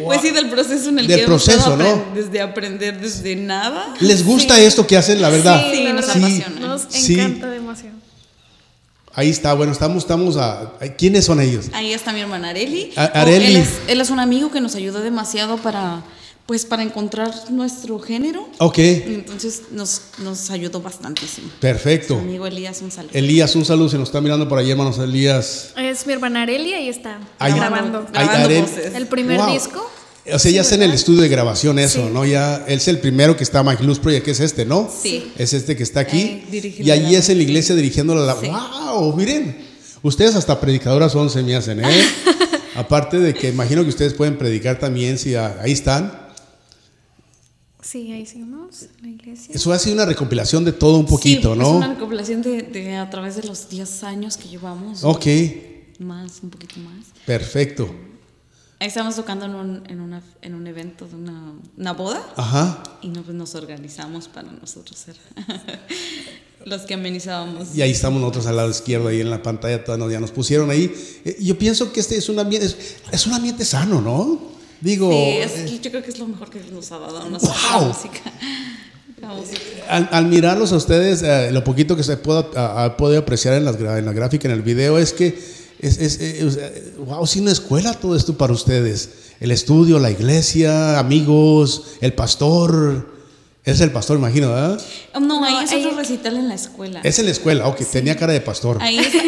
Pues sí, del proceso en el Del que hemos proceso, estado ¿no? Desde aprender desde nada. ¿Les gusta esto que hacen, la verdad? Sí, la nos verdad, apasiona. Nos Sí. encanta demasiado. Ahí está, bueno, estamos, estamos a... ¿Quiénes son ellos? Ahí está mi hermana Areli. A- Oh, Areli. él, es, él es un amigo que nos ayudó demasiado para, pues, para encontrar nuestro género. Ok, Entonces nos, nos ayudó bastantísimo. perfecto. Mi amigo Elías, un saludo. Elías, un saludo, se nos está mirando por ahí, hermanos Elías. Es mi hermana Arelia y está Ahí- grabando. Ahí, Grabando Arel- voces. El primer Wow. disco. O sea, ya está en el estudio de grabación eso, Sí. ¿no? Ya, él es el primero que está, Mike Luz Project, que es este, ¿no? Sí. Es este que está aquí. Dirigiendo y allí la- es en la iglesia dirigiendo la... Sí. ¡Wow! Miren, ustedes hasta predicadoras son, se me hacen, ¿eh? [laughs] Aparte de que imagino que ustedes pueden predicar también, si ahí están. Sí, ahí seguimos la iglesia. Eso ha sido una recopilación de todo un poquito, Sí, ¿no? Es una recopilación de, de a través de los 10 años que llevamos. Ok, Más, un poquito más. perfecto. Ahí estábamos tocando en un, en una, en un evento de una, una boda. Ajá. Y no, pues nos organizamos para nosotros ser [laughs] los que amenizábamos. Y ahí estamos nosotros al lado izquierdo, ahí en la pantalla, todas nos- ya nos pusieron ahí. Eh, Yo pienso que este es un ambiente, es, es un ambiente sano, ¿no? Digo, Sí, es eh, yo creo que es lo mejor que nos ha dado a nosotros Wow. la música. La música. al, al mirarlos a ustedes, eh, lo poquito que se pueda puede apreciar en, las gra- en la gráfica, en el video, es que es, es, eh, sea, wow, sí, una escuela todo esto para ustedes. El estudio, la iglesia, amigos, el pastor. Es el pastor, imagino, ¿verdad? No, ahí es otro recital en la escuela. Es en la escuela, ok, tenía cara de pastor. Ahí, estábamos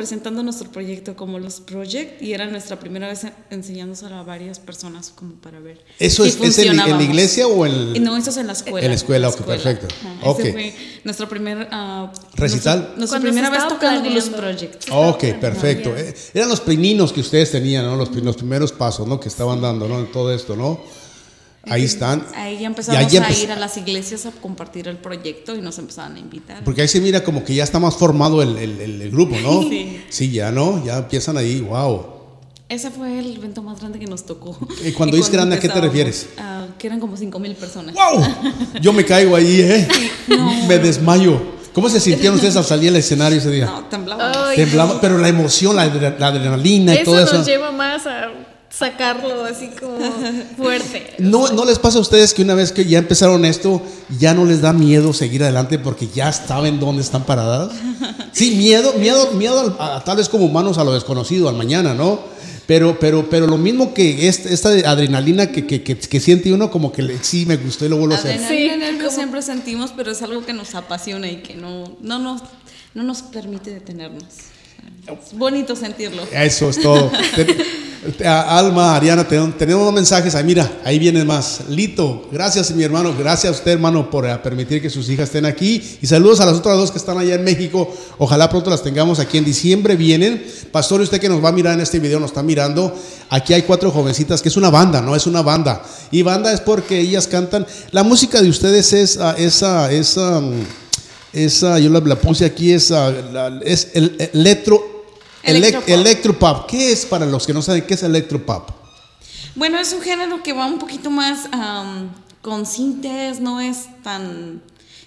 presentando nuestro proyecto como los Project y era nuestra primera vez enseñándoselo a varias personas como para ver. ¿Eso si es, es en, en la iglesia o en el.? No, eso es en la escuela. En la escuela, ok, perfecto. Ajá, Ok. Ese fue nuestro primer... ah, ¿Recital? Nuestra, primera vez tocando con los. Project. Ok, perfecto. Eh, eran los pininos que ustedes tenían, ¿no? Los, los primeros pasos, ¿no? Que estaban dando, ¿no? En todo esto, ¿no? Ahí están. Ahí ya empezamos ahí a empe- ir a las iglesias a compartir el proyecto y nos empezaban a invitar. Porque ahí se mira como que ya está más formado el, el- el- el grupo, ¿no? [laughs] Sí. ya, ¿no? Ya empiezan ahí, wow. Ese fue el evento más grande que nos tocó. Y cuando [laughs] dices grande, ¿a qué te refieres? ah, que eran como 5 mil personas. ¡Wow! [laughs] Yo me caigo ahí, ¿eh? Me desmayo. ¿Cómo se sintieron ustedes al salir al escenario ese día? No, temblábamos. Ay, Temblaba, pero la emoción, la, la adrenalina y eso todo eso. nos lleva más a sacarlo así como fuerte. ¿No, ¿No les pasa a ustedes que una vez que ya empezaron esto, ya no les da miedo seguir adelante porque ya saben dónde están paradas? Sí, miedo, miedo, miedo a, tal vez como humanos a lo desconocido, al mañana, ¿no? Pero, pero, pero lo mismo que est- esta adrenalina que, que, que, que siente uno, como que le- sí me gustó y lo vuelvo a hacer. Adrenalina, Sí, como- siempre sentimos, pero es algo que nos apasiona y que no, no, nos, no nos permite detenernos. Es bonito sentirlo. Eso es todo. [laughs] Alma, Ariana, ten- tenemos dos mensajes. Ahí, mira, ahí vienen más. Lito, gracias, mi hermano. Gracias a usted, hermano, por eh, permitir que sus hijas estén aquí. Y saludos a las otras dos que están allá en México. Ojalá pronto las tengamos aquí en diciembre. Vienen. Pastor, usted que nos va a mirar en este video, nos está mirando. Aquí hay cuatro jovencitas, que es una banda, ¿no? Es una banda. Y banda es porque ellas cantan. La música de ustedes es ah, esa, esa, mm, esa, yo la, la puse aquí, es, ah, la- es el, el letro Elec- Electropop. Electropop. ¿Qué es para los que no saben qué es electropop? Bueno, es un género que va un poquito más am, con sintes, no es tan...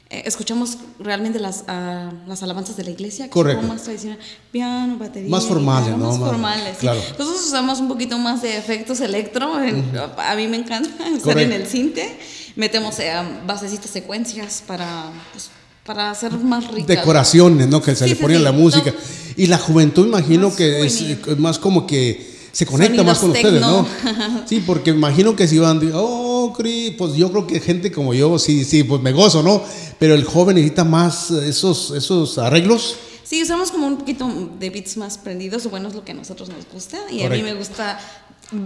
eh, escuchamos realmente las, ah, las alabanzas de la iglesia, Correcto. más tradicional, piano, batería. Más formales, ¿no? Más Más- formales, sí. claro. Nosotros usamos un poquito más de efectos electro, en- a mí me encanta [laughs] usar Correcto. en el sinte. Metemos eh, basecitas secuencias para, pues, para hacer más ricas. Decoraciones, ¿no? Que se Sí, le sí, ponen a sí. la música. No. Y la juventud, imagino Más que es eh, más como que se conecta Sonidos más con ustedes, ¿no? tecno. [laughs] Sí, porque imagino que si van, oh, Cri", pues yo creo que gente como yo, sí, sí, pues me gozo, ¿no? Pero el joven necesita más esos, esos arreglos. Sí, usamos como un poquito de beats más prendidos, o bueno, es lo que a nosotros nos gusta. Y a mí me gusta,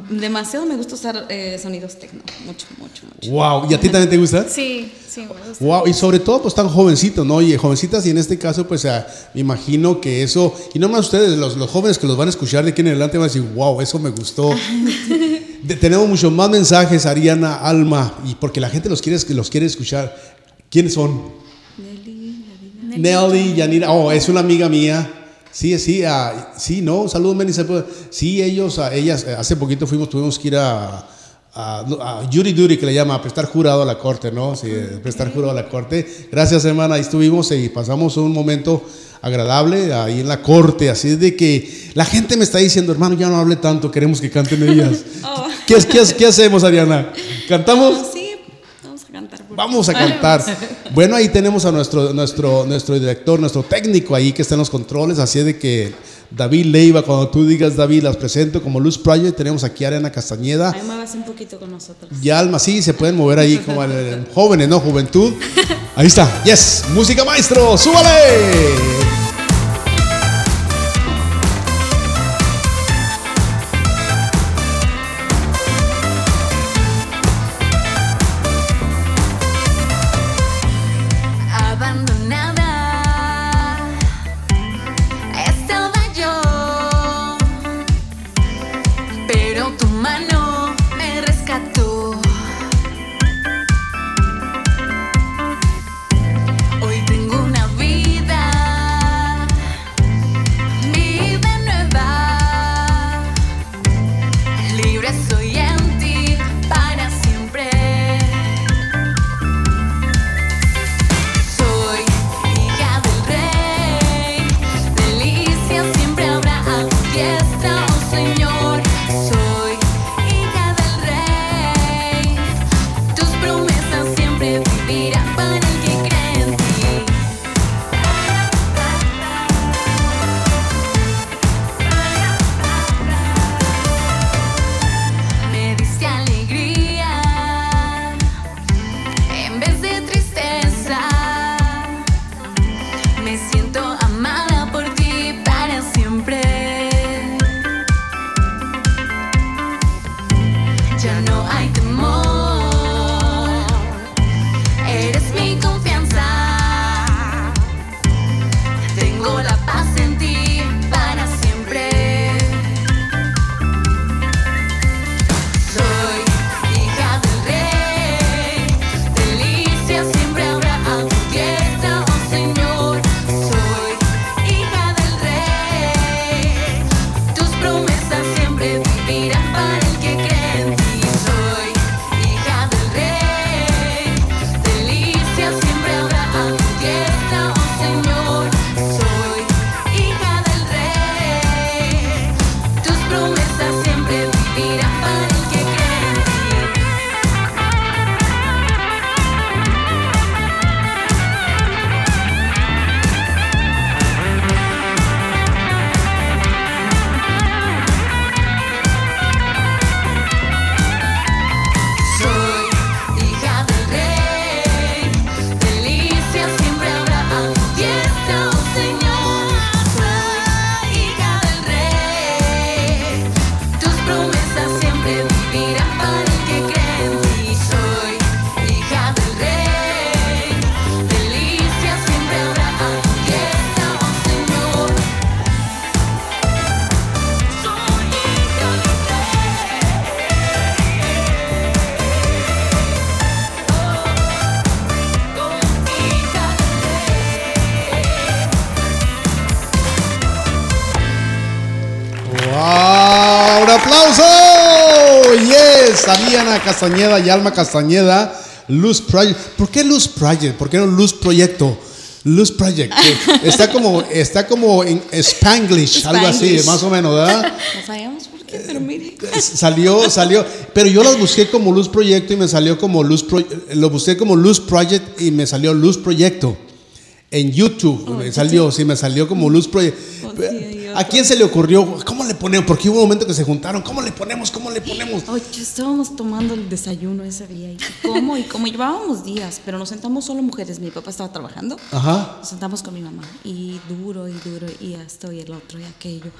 demasiado me gusta usar eh, sonidos tecno. Mucho, mucho, mucho. Wow, ¿y a ti también te gusta? Sí, sí, me gusta. Wow, y sobre todo pues tan jovencitos, ¿no? Y jovencitas y en este caso pues ah, me imagino que eso, y no más ustedes, los, los jóvenes que los van a escuchar de aquí en adelante van a decir, wow, eso me gustó. [laughs] De- tenemos muchos más mensajes, Ariana, Alma, y porque la gente los quiere, los quiere escuchar. ¿Quiénes son? Nelly, Yanira, oh, es una amiga mía. Sí, sí, ah, sí, no, un saludo, Meni. Sí, ellos, a ellas, eh, hace poquito fuimos, tuvimos que ir a, a, a Jury Duty, que le llama, a prestar jurado a la corte, ¿no? Sí, eh, prestar jurado a la corte. Gracias, hermana, ahí estuvimos y pasamos un momento agradable ahí en la corte, así es de que la gente me está diciendo, hermano, ya no hable tanto, queremos que canten ellas. [laughs] Oh. ¿Qué, qué, qué hacemos, Ariana? ¿Cantamos? Ah, sí, vamos a cantar. por- Vamos a cantar. Bueno, ahí tenemos a nuestro, nuestro, nuestro director, nuestro técnico ahí que está en los controles. Así de que David Leiva, cuando tú digas David, las presento como Luz Project. Tenemos aquí a Arena Castañeda. Ahí muevas un poquito con nosotros. Y Alma, sí, se pueden mover ahí como el- jóvenes, ¿no? Juventud. Ahí está. Yes. Música maestro. ¡Súbale! Yes, Ariana Castañeda y Alma Castañeda, Luz Project. ¿Por qué Luz Project? ¿Por qué no Luz Proyecto? Luz Project. [laughs] Está como, está como en Spanglish, algo así, más o menos, ¿verdad? No sabíamos por qué, pero mire. Salió, salió, pero yo las busqué como Luz Proyecto y me salió como Luz Pro- lo busqué como Luz Project y me salió Luz Proyecto. En YouTube me salió, sí, me salió como Luz Project. Oh, sí, ¿A quién se le ocurrió? ¿Cómo le ponemos? Porque hubo un momento que se juntaron. ¿Cómo le ponemos? ¿Cómo le ponemos? Oye, estábamos tomando el desayuno ese día y cómo y cómo llevábamos días, pero nos sentamos solo mujeres. Mi papá estaba trabajando. Ajá. Nos sentamos con mi mamá y duro y duro y esto y el otro y aquello.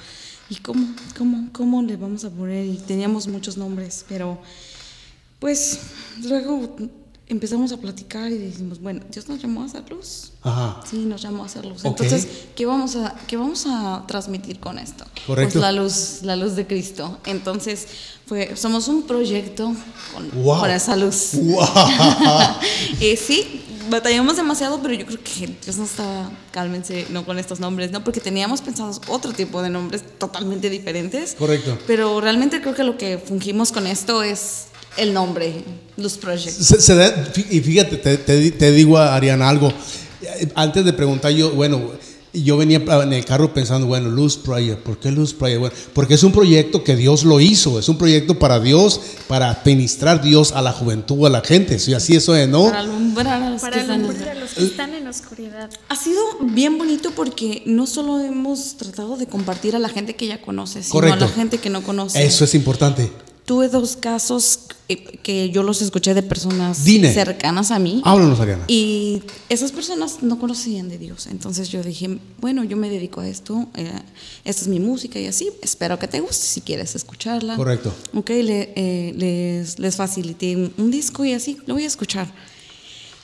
¿Y cómo, cómo, cómo le vamos a poner? Y teníamos muchos nombres, pero pues luego empezamos a platicar y decimos, bueno, Dios nos llamó a hacer luz. Ajá. Sí, nos llamó a hacer luz. Entonces, ¿qué vamos a, qué vamos a transmitir con esto? Correcto. Pues la luz, la luz de Cristo. Entonces, fue, somos un proyecto con, Wow. con esa luz. Wow. [laughs] Eh, sí, batallamos demasiado, pero yo creo que Dios no estaba, cálmense, no con estos nombres, ¿no? Porque teníamos pensados otro tipo de nombres totalmente diferentes. Correcto. Pero realmente creo que lo que fungimos con esto es el nombre. Se- se da- fí- y fíjate, te, te- te digo, Ariana, algo. Eh, Antes de preguntar, yo, bueno, yo venía en el carro pensando, bueno, Luz Project, ¿por qué Luz Project? Bueno, porque es un proyecto que Dios lo hizo, es un proyecto para Dios, para ministrar Dios a la juventud, a la gente, ¿sí? así eso es, ¿no? Para alumbrar a los Para que están a los que están en oscuridad. Ha sido bien bonito porque no solo hemos tratado de compartir a la gente que ya conoce, sino Correcto. a la gente que no conoce. Eso es importante. Tuve dos casos eh, que yo los escuché de personas Dine. cercanas a mí. Háblanos, Ariana. Y esas personas no conocían de Dios. Entonces yo dije, bueno, yo me dedico a esto, eh, esta es mi música y así, espero que te guste si quieres escucharla. Correcto. Ok, le- eh, les, les facilité un, un disco y así, lo voy a escuchar.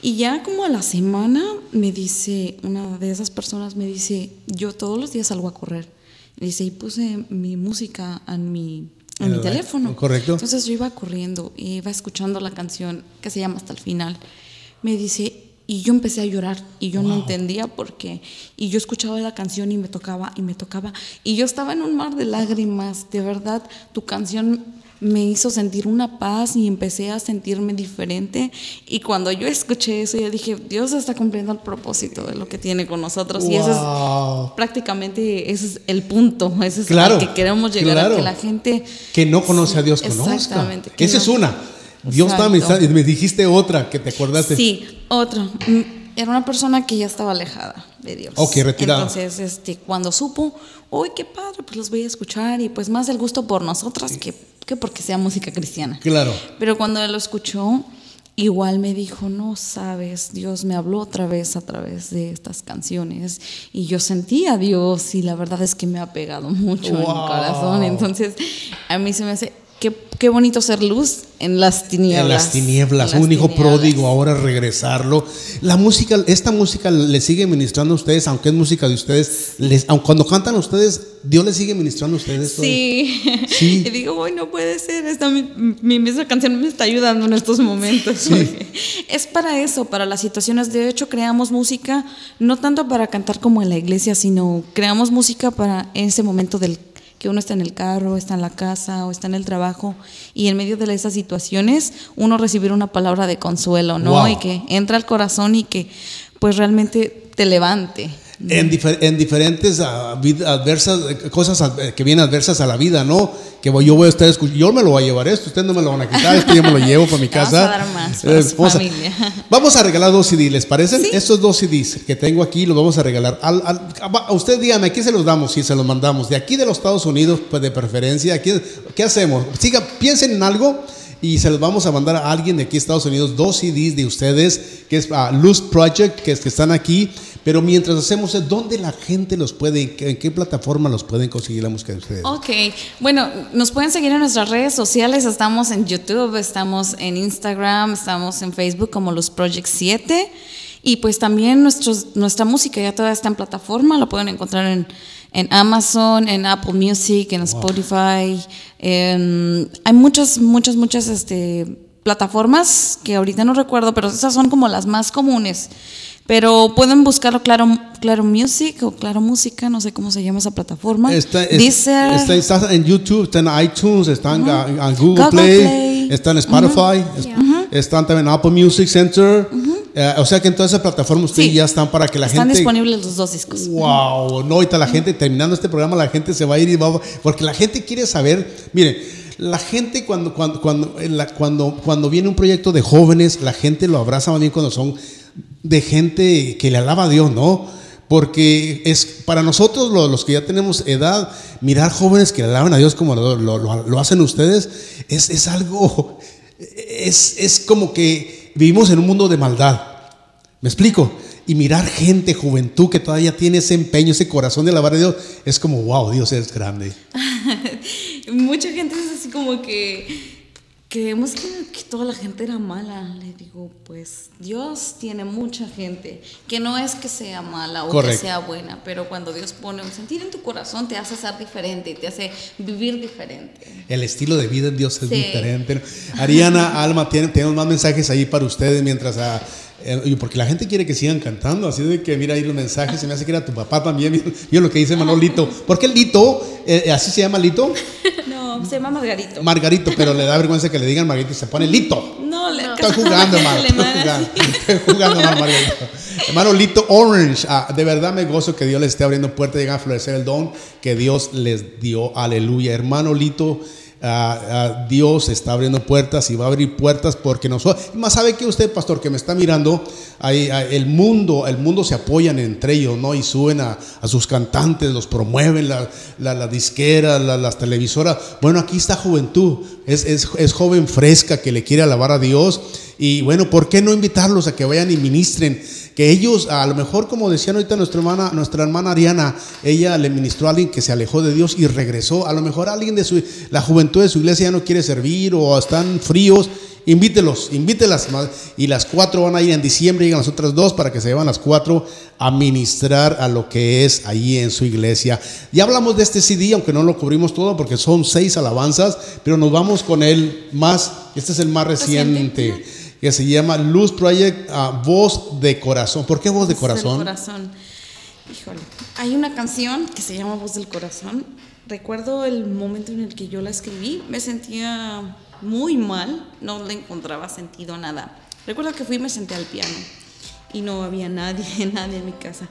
Y ya como a la semana me dice, una de esas personas me dice, yo todos los días salgo a correr. Y dice, y puse mi música en mi, en mi el- teléfono. correcto. Entonces yo iba corriendo y iba escuchando la canción que se llama Hasta el final. Me dice, y yo empecé a llorar y yo no entendía por qué. Y yo escuchaba la canción y me tocaba y me tocaba. Y yo estaba en un mar de lágrimas. De verdad, tu canción me hizo sentir una paz y empecé a sentirme diferente. Y cuando yo escuché eso, yo dije, Dios está cumpliendo el propósito de lo que tiene con nosotros. Y eso es prácticamente ese es el punto. Ese es Claro, al que queremos llegar, a que la gente Que no conoce a Dios, conozca. exactamente, que Esa no- es una. Dios ministrando- y me dijiste otra que te acordaste. Sí, otro. Mm, Era una persona que ya estaba alejada de Dios. Ok, retirada. Entonces, este, cuando supo, uy, qué padre, pues los voy a escuchar y pues más el gusto por nosotras que, que porque sea música cristiana. Claro. Pero cuando él lo escuchó, igual me dijo, no sabes, Dios me habló otra vez a través de estas canciones y yo sentí a Dios y la verdad es que me ha pegado mucho en mi Wow. corazón. Entonces, a mí se me hace, qué, qué bonito ser luz en las tinieblas. En las tinieblas, En las un hijo pródigo, ahora regresarlo. La música, esta música le sigue ministrando a ustedes, aunque es música de ustedes, les, aun cuando cantan ustedes, Dios les sigue ministrando a ustedes. Sí. Sí. [laughs] Y digo, uy, no puede ser. Esta, mi, mi misma canción me está ayudando en estos momentos. porque [laughs] Es para eso, para las situaciones. De hecho, creamos música no tanto para cantar como en la iglesia, sino creamos música para ese momento del que uno está en el carro, está en la casa o está en el trabajo y en medio de esas situaciones uno recibir una palabra de consuelo, ¿no? Wow. Y que entra al corazón y que pues realmente te levante. En, difer- en diferentes ah, adversas, eh, cosas ad- que vienen adversas a la vida, ¿no? Que yo voy a estar escuchando, yo me lo voy a llevar esto, ustedes no me lo van a quitar, esto yo me lo llevo para mi [laughs] vamos casa. a dar más para su vamos, a, familia. [laughs] vamos a regalar dos CDs, ¿les parecen? Sí. Estos dos CDs que tengo aquí los vamos a regalar. Al, al- a usted dígame, ¿a quién se los damos? Si se los mandamos, de aquí de los Estados Unidos, pues de preferencia, ¿a quién- ¿qué hacemos? Siga, piensen en algo y se los vamos a mandar a alguien de aquí de Estados Unidos, dos CDs de ustedes, que es a Luz Project, que, es, que están aquí. Pero mientras hacemos, ¿dónde la gente los puede, en qué, plataforma los pueden conseguir la música de ustedes? Ok, bueno, nos pueden seguir en nuestras redes sociales, estamos en YouTube, estamos en Instagram, estamos en Facebook como los Project 7 y pues también nuestros, nuestra música ya toda está en plataforma, la pueden encontrar en, en Amazon, en Apple Music, en Spotify, en- hay muchas, muchas, muchas este, plataformas que ahorita no recuerdo, pero esas son como las más comunes. Pero pueden buscarlo Claro, claro Music o Claro Música, no sé cómo se llama esa plataforma. Está, es- Deezer. está- está en YouTube, está en iTunes, está en, Google, Google Play, Play. está en Spotify, es- están también en Apple Music Center. Eh, o sea que en todas esas plataformas ustedes Sí. ya están para que la Están gente... disponibles los dos discos. Wow, no, ahorita la gente, terminando este programa, la gente se va a ir y va Porque la gente quiere saber, miren, la gente cuando, cuando, cuando, la- cuando, cuando viene un proyecto de jóvenes, la gente lo abraza más bien cuando son de gente que le alaba a Dios, ¿no? Porque es para nosotros, lo- los que ya tenemos edad, mirar jóvenes que le alaban a Dios como lo- lo hacen ustedes, es, es algo, es, es como que vivimos en un mundo de maldad. ¿Me explico? Y mirar gente, juventud que todavía tiene ese empeño, ese corazón de alabar a Dios, es como, wow, Dios es grande. [laughs] Mucha gente es así como que creemos que, que toda la gente era mala. Le digo, pues Dios tiene mucha gente que no es que sea mala o Correcto. que sea buena, pero cuando Dios pone un sentir en tu corazón te hace ser diferente y te hace vivir diferente. El estilo de vida en Dios es Sí. diferente. Ariana, [laughs] Alma, tienen, tenemos más mensajes ahí para ustedes mientras... ah, eh, y porque la gente quiere que sigan cantando, así de que mira ahí los mensajes, se me hace que era tu papá también, [laughs] mira lo que dice Manolito. ¿Por qué Lito? Eh, ¿Así se llama Lito? [laughs] No, se llama Margarito. Margarito, pero le da vergüenza que le digan Margarito y se pone Lito. no, le Estoy jugando, hermano. [laughs] Estoy jugando, estoy jugando, hermano Margarito. Hermano Lito Orange, ah, de verdad me gozo que Dios les esté abriendo puertas, llegan a florecer el don que Dios les dio. Aleluya. Hermano Lito, ah, ah, Dios está abriendo puertas y va a abrir puertas porque nosotros. Más sabe que usted, pastor, que me está mirando, ah, el mundo, el mundo se apoyan entre ellos, ¿no? Y suben a, a sus cantantes, los promueven, la, la, la disquera, la- las televisoras. Bueno, aquí está juventud, es, es, es joven fresca que le quiere alabar a Dios. Y bueno, ¿por qué no invitarlos a que vayan y ministren? Que ellos, a lo mejor, como decían ahorita nuestra hermana, nuestra hermana Ariana, ella le ministró a alguien que se alejó de Dios y regresó. A lo mejor alguien de su, la juventud de su iglesia ya no quiere servir o están fríos. Invítelos, invítelas. Y las cuatro van a ir en diciembre, llegan las otras dos para que se llevan las cuatro a ministrar a lo que es ahí en su iglesia. Ya hablamos de este CD, aunque no lo cubrimos todo porque son seis alabanzas, pero nos vamos con el más, este es el más reciente, que se llama Luz Project, ah, Voz de Corazón. ¿Por qué Voz de Voz del Corazón? corazón. Híjole. Hay una canción que se llama Voz del Corazón. Recuerdo el momento en el que yo la escribí. Me sentía muy mal. No le encontraba sentido a nada. Recuerdo que fui y me senté al piano. Y no había nadie, [laughs] nadie en mi casa.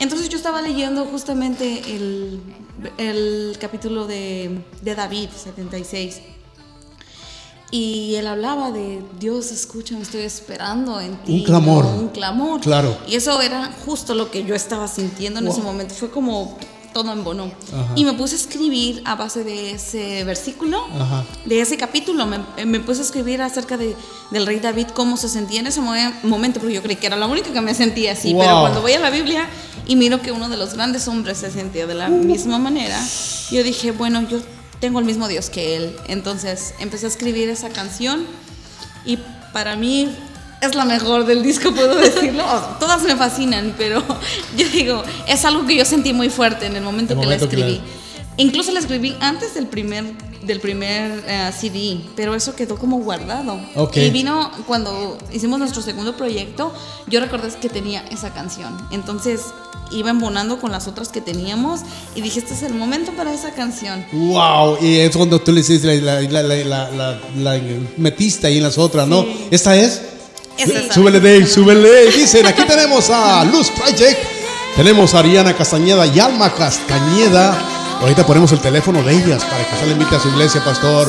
Entonces yo estaba leyendo justamente el, el capítulo de, de David, 76. Y él hablaba de Dios, escúchame, estoy esperando en ti. Un clamor. Un clamor. Claro. Y eso era justo lo que yo estaba sintiendo en ese momento. Fue como todo en bono. Ajá. Y me puse a escribir a base de ese versículo, Ajá. de ese capítulo. Me, eh, me puse a escribir acerca de, del rey David, cómo se sentía en ese mo- momento, porque yo creí que era la única que me sentía así. Pero Wow. cuando voy a la Biblia y miro que uno de los grandes hombres se sentía de la misma manera, yo dije, bueno, yo tengo el mismo Dios que él. Entonces empecé a escribir esa canción y para mí es la mejor del disco, puedo [laughs] decirlo. Todas me fascinan, pero [laughs] yo digo, es algo que yo sentí muy fuerte en el momento El que la- escribí. Incluso la escribí antes del primer, del primer eh, CD, pero eso quedó como guardado. Ok. Y vino cuando hicimos nuestro segundo proyecto, yo recordé que tenía esa canción. Entonces iba embonando con las otras que teníamos y dije, este es el momento para esa canción. Wow, y es cuando tú le hiciste la, la, la, la, metiste ahí en las otras, ¿no? ¿Esta es? Es esa. Súbele, Dave, súbele. Dicen, aquí tenemos a Luz Project, tenemos a Ariana Castañeda y Alma Castañeda. Ahorita ponemos el teléfono de ellas para que se le invite a su iglesia, pastor.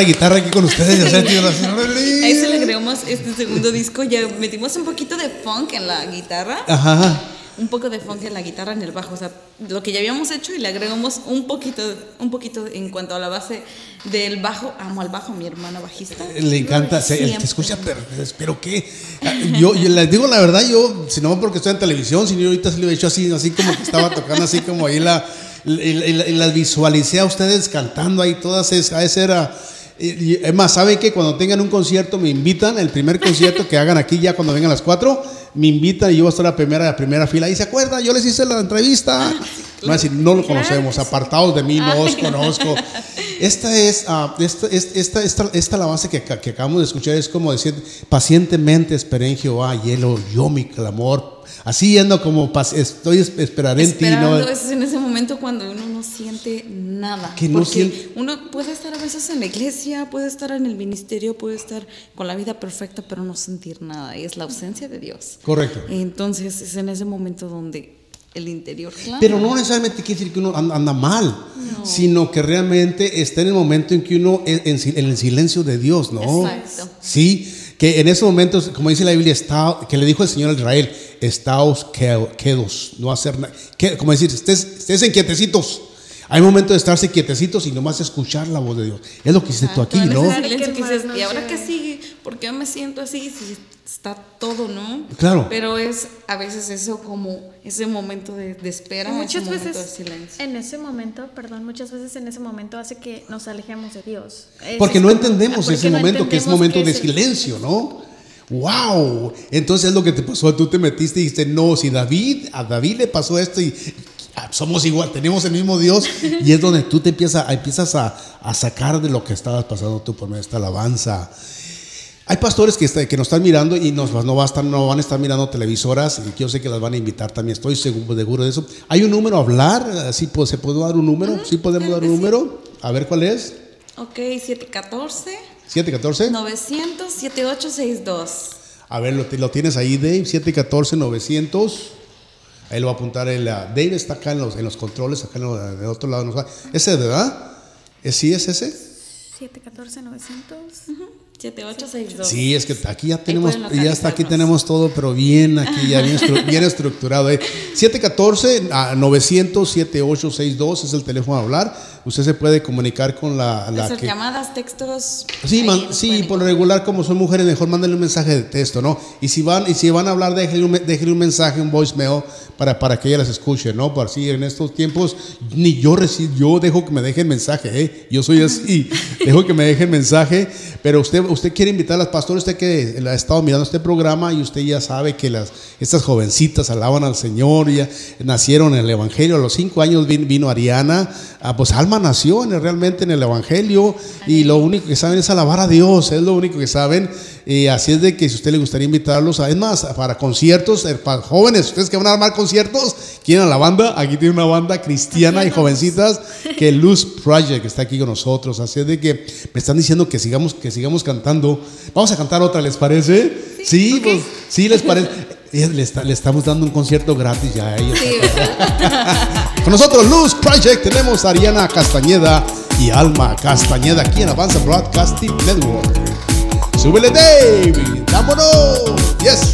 La guitarra aquí con ustedes tío, órale. Ahí se le agregamos este segundo disco, ya metimos un poquito de funk en la guitarra. Ajá. un poco de funk en la guitarra en el bajo, o sea, lo que ya habíamos hecho y le agregamos un poquito, un poquito en cuanto a la base del bajo. Amo al bajo, mi hermana bajista. Le encanta, se, se escucha, pero, pero qué. Yo, yo les digo la verdad, yo, si no porque estoy en televisión, si no ahorita se lo he hecho así, así como que estaba tocando, así como ahí la, y, las visualicé a ustedes cantando ahí todas, es- a ese era. Y- y- Es más, ¿saben que Cuando tengan un concierto me invitan, el primer concierto que hagan aquí ya cuando vengan las cuatro, me invitan y yo voy a estar a la primera, la primera fila. Y se acuerdan, yo les hice la entrevista. No, va a decir, no lo conocemos, apartados de mí, no os conozco. Esta es, ah, esta, es- esta, esta, esta alabanza que, que acabamos de escuchar es como decir, pacientemente esperé en Jehová y él oyó mi clamor. Así yendo como, estoy, esperaré en ti. ¿no? es en ese momento cuando uno no siente nada. Que no porque siente- uno puede estar a veces en la iglesia, puede estar en el ministerio, puede estar con la vida perfecta, pero no sentir nada. Y es la ausencia de Dios. Correcto. Entonces es en ese momento donde el interior. Pero no necesariamente quiere decir que uno anda, mal, sino que realmente está en el momento en que uno es en, en el silencio de Dios, ¿no? Exacto. Sí, que en esos momentos, como dice la Biblia, está, que le dijo el Señor a Israel, estáos que- quedos, no hacer nada, como decir, estés, estés en quietecitos. Hay momentos de estarse quietecitos y nomás escuchar la voz de Dios. Es lo que hiciste tú aquí, ¿no? en ese silencio ¿Qué que ¿y ahora qué sigue? ¿Por qué me siento así? Si está todo, ¿no? Claro. Pero es a veces eso como ese momento de, de espera, muchas ese veces de silencio. en ese momento, perdón, muchas veces en ese momento hace que nos alejemos de Dios. Es Porque no como- entendemos porque ese no momento, que es momento que de el- silencio, ¿no? ¡Wow! Entonces es lo que te pasó, tú te metiste y dijiste, no, si David, a David le pasó esto y somos igual, tenemos el mismo Dios, y es donde tú te empiezas, empiezas a, a sacar de lo que estabas pasando tú por medio de esta alabanza. Hay pastores que, está- que nos están mirando y nos, no, va a estar, no van a estar mirando televisoras y yo sé que las van a invitar también, estoy seguro, seguro de eso. ¿Hay un número a hablar? ¿Sí, po- ¿Se puede dar un número? ¿Sí podemos claro dar un sí. número? A ver cuál es. Ok, 714 714. 900 7862. A ver, lo, lo tienes ahí, Dave, 714-900. Ahí lo va a apuntar el, ah, Dave está acá en los, en los controles, acá en lo- del otro lado. ¿Ese, verdad? ¿Es, ¿Sí es ese? 714 900. 7862. Sí, es que aquí ya tenemos, ya hasta aquí tenemos todo, pero bien aquí, ya bien, estru- bien estructurado. eh. 714-900-7862 es el teléfono a hablar. Usted se puede comunicar con la, la Hacer que... llamadas, textos. Sí, man- sí, por lo regular, como son mujeres, mejor mándenle un mensaje de texto, ¿no? Y si van, y si van a hablar, déjenle un, déjenle un mensaje, un voicemail, para, para que ella las escuche, ¿no? Por así, en estos tiempos, ni yo recibo, yo dejo que me dejen mensaje, ¿eh? Yo soy así, [laughs] dejo que me dejen mensaje, pero usted, usted quiere invitar a las pastores, usted que ha estado mirando este programa y usted ya sabe que las, estas jovencitas alaban al Señor, ya nacieron en el Evangelio, a los cinco años vin- vino, Ariana, ah, pues Alma nació en el- realmente en el Evangelio y lo único que saben es alabar a Dios, es lo único que saben. Y así es de que si usted le gustaría invitarlos, a, es más, para conciertos, eh, para jóvenes, ustedes que van a armar conciertos, quieren a la banda, aquí tiene una banda cristiana y jovencitas [laughs] que Luz Project está aquí con nosotros. Así es de que me están diciendo que sigamos, que sigamos cantando. Vamos a cantar otra, ¿les parece? Sí, pues sí, les parece. [laughs] Eh, Le, está- le estamos dando un concierto gratis ya a ellos. Sí. [laughs] Con nosotros, Luz Project, tenemos a Ariana Castañeda y Alma Castañeda aquí en Avanza Broadcasting Network. ¡Súbele, David! ¡Vámonos! ¡Yes!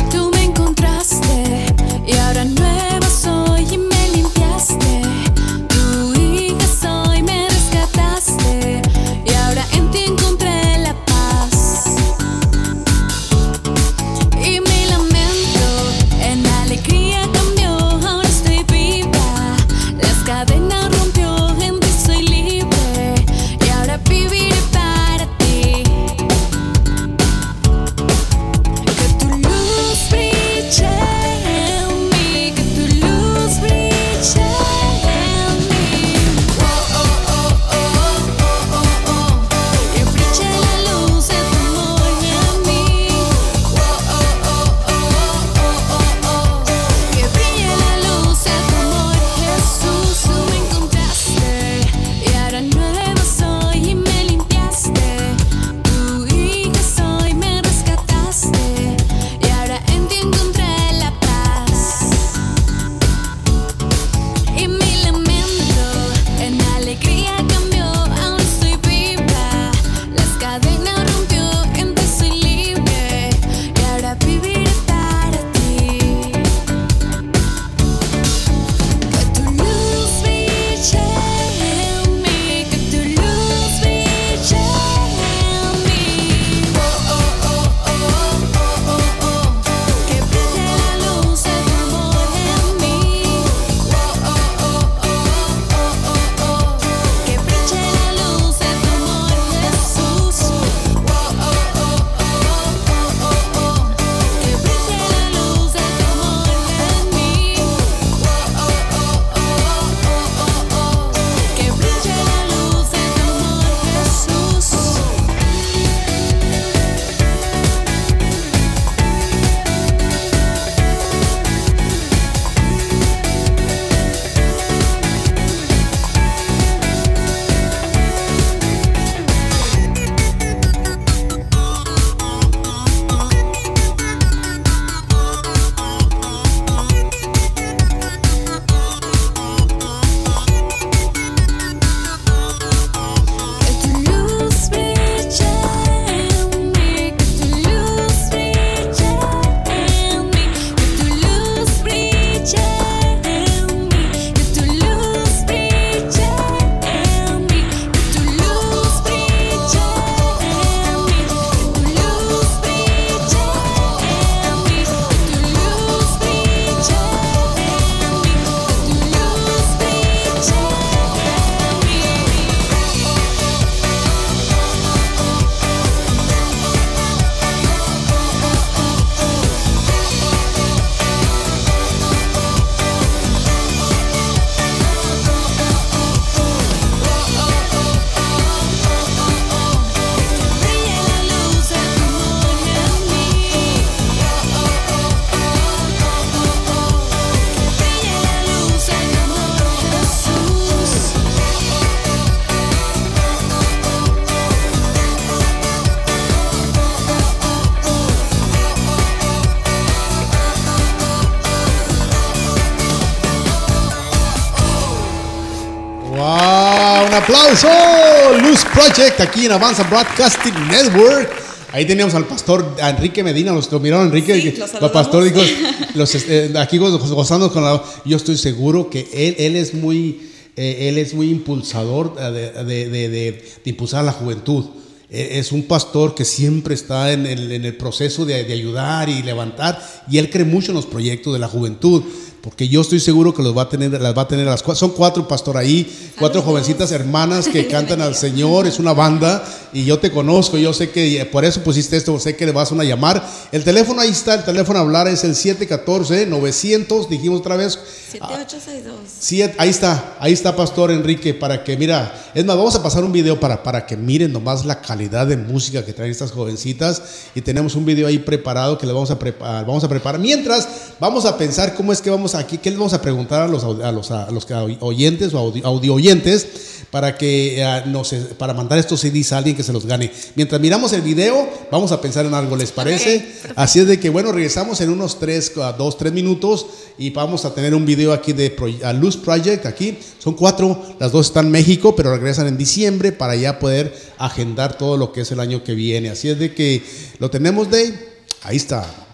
Aplauso. Luz Project aquí en Avanza Broadcasting Network. Ahí teníamos al pastor Enrique Medina, los lo miraron Enrique, Sí, los el pastor dijo, [laughs] los, eh, aquí goz- gozando con la, yo estoy seguro que él, él es muy, eh, él es muy impulsador de, de- de- de- impulsar a la juventud. Eh, Es un pastor que siempre está en el, en el proceso de, ayudar y levantar y él cree mucho en los proyectos de la juventud. Porque yo estoy seguro que los va a tener, las va a tener a las cuatro. Son cuatro pastor ahí, cuatro jovencitas hermanas que [laughs] cantan al Señor. Es una banda y yo te conozco. Yo sé que eh, por eso pusiste esto. Sé que le vas a llamar. El teléfono ahí está. El teléfono a hablar es el 714-900. Dijimos otra vez. 7862. Siete- ahí está, ahí está Pastor Enrique, para que, mira, es más, vamos a pasar un video para, para que miren nomás la calidad de música que traen estas jovencitas y tenemos un video ahí preparado que le vamos a preparar, vamos a preparar. Mientras, vamos a pensar cómo es que vamos aquí, qué les vamos a preguntar a los, a los, a los oyentes o audio, oyentes para que eh, nos, para mandar estos CDs a alguien que se los gane. Mientras miramos el video, vamos a pensar en algo, ¿les parece? Así es de que, bueno, regresamos en unos 3, 2, 3 minutos y vamos a tener un video aquí de Pro- Luz Project aquí. Son cuatro, las dos están en México, pero regresan en diciembre para ya poder agendar todo lo que es el año que viene. Así es de que lo tenemos de ahí está.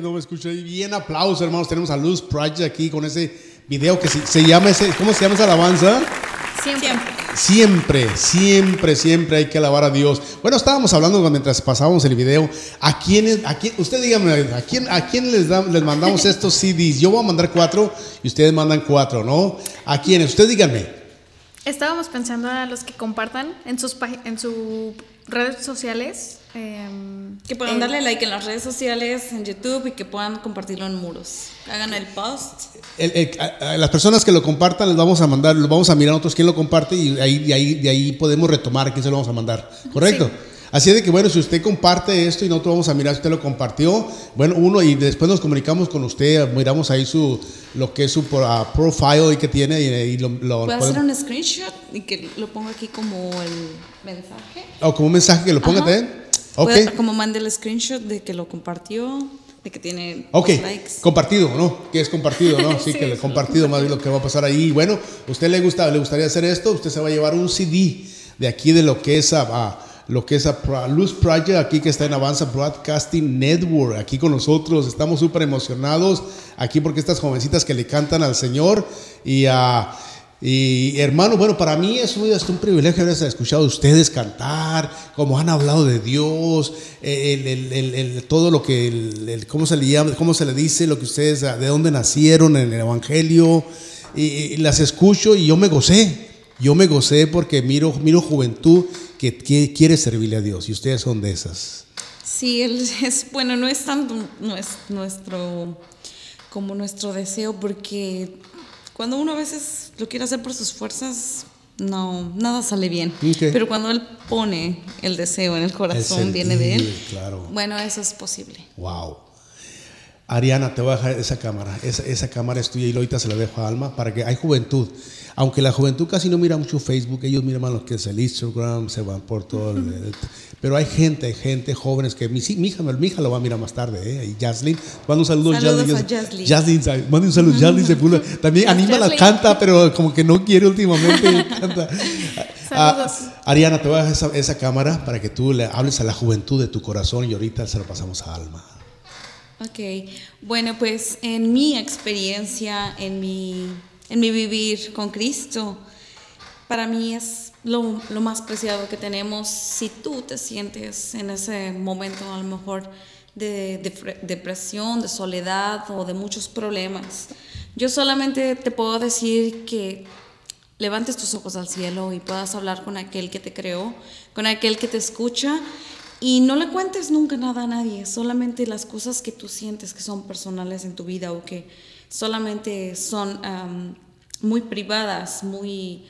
No me escuché bien. Aplauso, hermanos. Tenemos a Luz Project aquí con ese video que se, se llama ese, ¿cómo se llama esa alabanza? Siempre. Siempre. Siempre, siempre, hay que alabar a Dios. Bueno, estábamos hablando mientras pasábamos el video. ¿A quién, a quién usted dígame, ¿a quién, a quién les, da- les mandamos estos CDs? Yo voy a mandar cuatro y ustedes mandan cuatro, ¿no? ¿A quiénes? Usted díganme. Estábamos pensando a los que compartan en sus en sus redes sociales. Em, Que puedan el- darle like en las redes sociales, en YouTube y que puedan compartirlo en muros. Hagan el post. El- el- a- a las personas que lo compartan les vamos a mandar, los vamos a mirar nosotros quién lo comparte y ahí, de, ahí, de ahí podemos retomar quién se lo vamos a mandar. ¿Correcto? Así de que bueno, si usted comparte esto y nosotros vamos a mirar si usted lo compartió, bueno, uno y después nos comunicamos con usted, miramos ahí su lo que es su ah, profile y que tiene y, y lo, lo Puedo podemos- hacer un screenshot y que lo ponga aquí como el mensaje. o como un mensaje que lo ponga Ajá. también. Ok. Puede- como mande el screenshot de que lo compartió, de que tiene Ok, likes. compartido, ¿no? Que es compartido, ¿no? Sí, [laughs] Sí, que le compartido más bien lo que va a pasar ahí. Bueno, ¿usted le gusta, le gustaría hacer esto? Usted se va a llevar un CD de aquí de lo que es a, a- lo que es a Luz Project, aquí que está en Avanza Broadcasting Network, aquí con nosotros. Estamos súper emocionados aquí porque estas jovencitas que le cantan al Señor y a... Y hermano, bueno, para mí es un, es un privilegio haber escuchado a ustedes cantar, como han hablado de Dios, el, todo lo que, ¿cómo se le? ¿Cómo se le dice? Lo que ustedes, de dónde nacieron en el Evangelio. Y, y las escucho y yo me gocé. Yo me gocé porque miro, miro juventud que, que quiere servirle a Dios. Y ustedes son de esas. Sí, es, bueno, no es tanto no es nuestro, como nuestro deseo, porque cuando uno a veces lo quiere hacer por sus fuerzas, no, nada sale bien. Pero cuando él pone el deseo en el corazón, El viene de él, claro. bueno, eso es posible. Wow. Ariana, te voy a dejar esa cámara. Esa, esa cámara es tuya y ahorita se la dejo a Alma para que hay juventud. Aunque la juventud casi no mira mucho Facebook, ellos miran más lo que es el Instagram, se van por todo. el- pero hay gente, hay gente, jóvenes que mi, sí, mi hija, mi hija lo va a mirar más tarde. ¿eh? Y Jaslyn, manda un saludo Saludos Jaslyn. a Jaslyn. Manda un saludo. Jaslyn Sepúlveda. También anima la canta, pero como que no quiere últimamente. [laughs] canta. Saludos. Ariana, te voy a dejar esa, esa cámara para que tú le hables a la juventud de tu corazón y ahorita se lo pasamos a Alma. Ok, bueno, pues en mi experiencia, en mi, en mi vivir con Cristo, para mí es lo, lo más preciado que tenemos. Si tú te sientes en ese momento a lo mejor de, de fre- depresión, de soledad o de muchos problemas, yo solamente te puedo decir que levantes tus ojos al cielo y puedas hablar con aquel que te creó, con aquel que te escucha y no le cuentes nunca nada a nadie, solamente las cosas que tú sientes que son personales en tu vida o que solamente son muy privadas, muy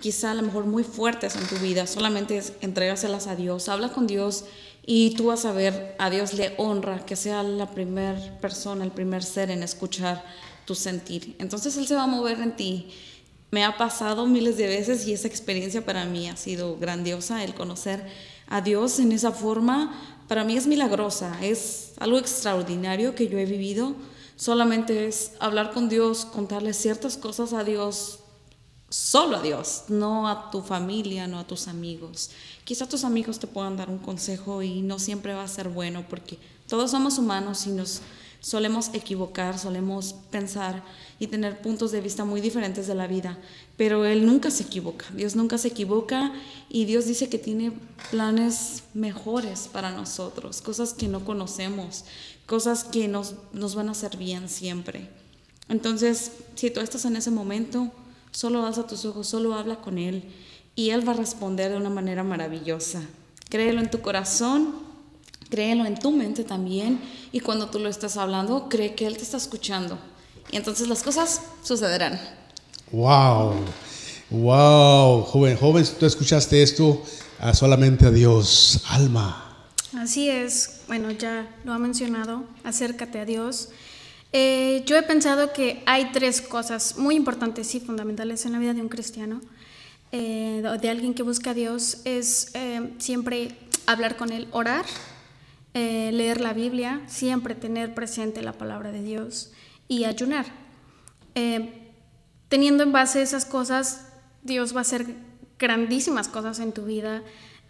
quizá a lo mejor muy fuertes en tu vida, solamente es entrégaselas a Dios, habla con Dios y tú vas a ver, a Dios le honra que sea la primera persona, el primer ser en escuchar tu sentir. Entonces Él se va a mover en ti. Me ha pasado miles de veces y esa experiencia para mí ha sido grandiosa, el conocer a Dios en esa forma, para mí es milagrosa, es algo extraordinario que yo he vivido. Solamente es hablar con Dios, contarle ciertas cosas a Dios, solo a Dios, no a tu familia, no a tus amigos. Quizá tus amigos te puedan dar un consejo y no siempre va a ser bueno porque todos somos humanos y nos solemos equivocar, solemos pensar y tener puntos de vista muy diferentes de la vida, pero Él nunca se equivoca, Dios nunca se equivoca y Dios dice que tiene planes mejores para nosotros, cosas que no conocemos, cosas que nos, nos van a hacer bien siempre. Entonces, si tú estás en ese momento, solo alza tus ojos, solo habla con Él y Él va a responder de una manera maravillosa. Créelo en tu corazón, créelo en tu mente también y cuando tú lo estás hablando, cree que Él te está escuchando. Y entonces las cosas sucederán. Wow, wow, joven, joven, si tú escuchaste esto, a solamente a Dios, alma. Así es, bueno, ya lo ha mencionado, acércate a Dios. Eh, yo he pensado que hay tres cosas muy importantes y fundamentales en la vida de un cristiano, eh, de- de alguien que busca a Dios, es eh, siempre hablar con Él, orar, eh, leer la Biblia, siempre tener presente la palabra de Dios y ayunar. Eh, teniendo en base esas cosas, Dios va a hacer grandísimas cosas en tu vida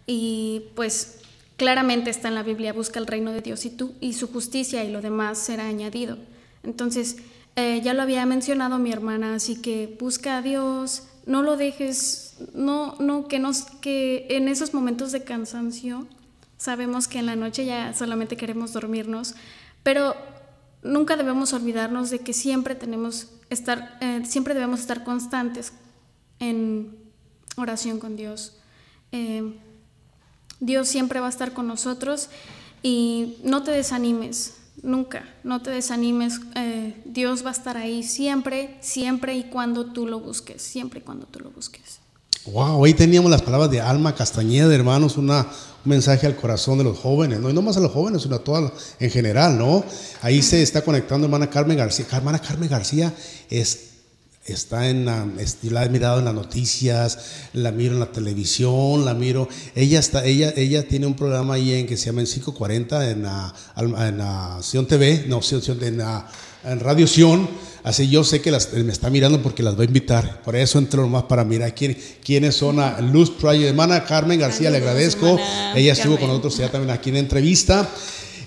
y pues claramente está en la Biblia, busca el reino de Dios y tú y su justicia y lo demás será añadido. Entonces, eh, ya lo había mencionado mi hermana, así que busca a Dios, no lo dejes, no, no, que nos, que en esos momentos de cansancio, sabemos que en la noche ya solamente queremos dormirnos, pero nunca debemos olvidarnos de que siempre tenemos estar, eh, siempre debemos estar constantes en oración con Dios. Eh, Dios siempre va a estar con nosotros y no te desanimes, nunca, no te desanimes. eh, Dios va a estar ahí siempre, siempre y cuando tú lo busques, siempre y cuando tú lo busques. Wow, ahí teníamos las palabras de Alma Castañeda, hermanos, una, un mensaje al corazón de los jóvenes, ¿no? Y no más a los jóvenes, sino a todas en general, ¿no? Ahí se está conectando hermana Carmen García. Hermana Carmen García es, está en la, la he mirado en las noticias, la miro en la televisión, la miro. Ella está, ella, ella tiene un programa ahí en que se llama en 540 en la, en Sion TV, no, Sion- en, la- en Radio Sion. Así yo sé que las, me está mirando porque las va a invitar. Por eso entro nomás para mirar quién, quiénes son a Luz Project. Hermana Carmen García, le agradezco. Ella estuvo con nosotros ya también aquí en entrevista.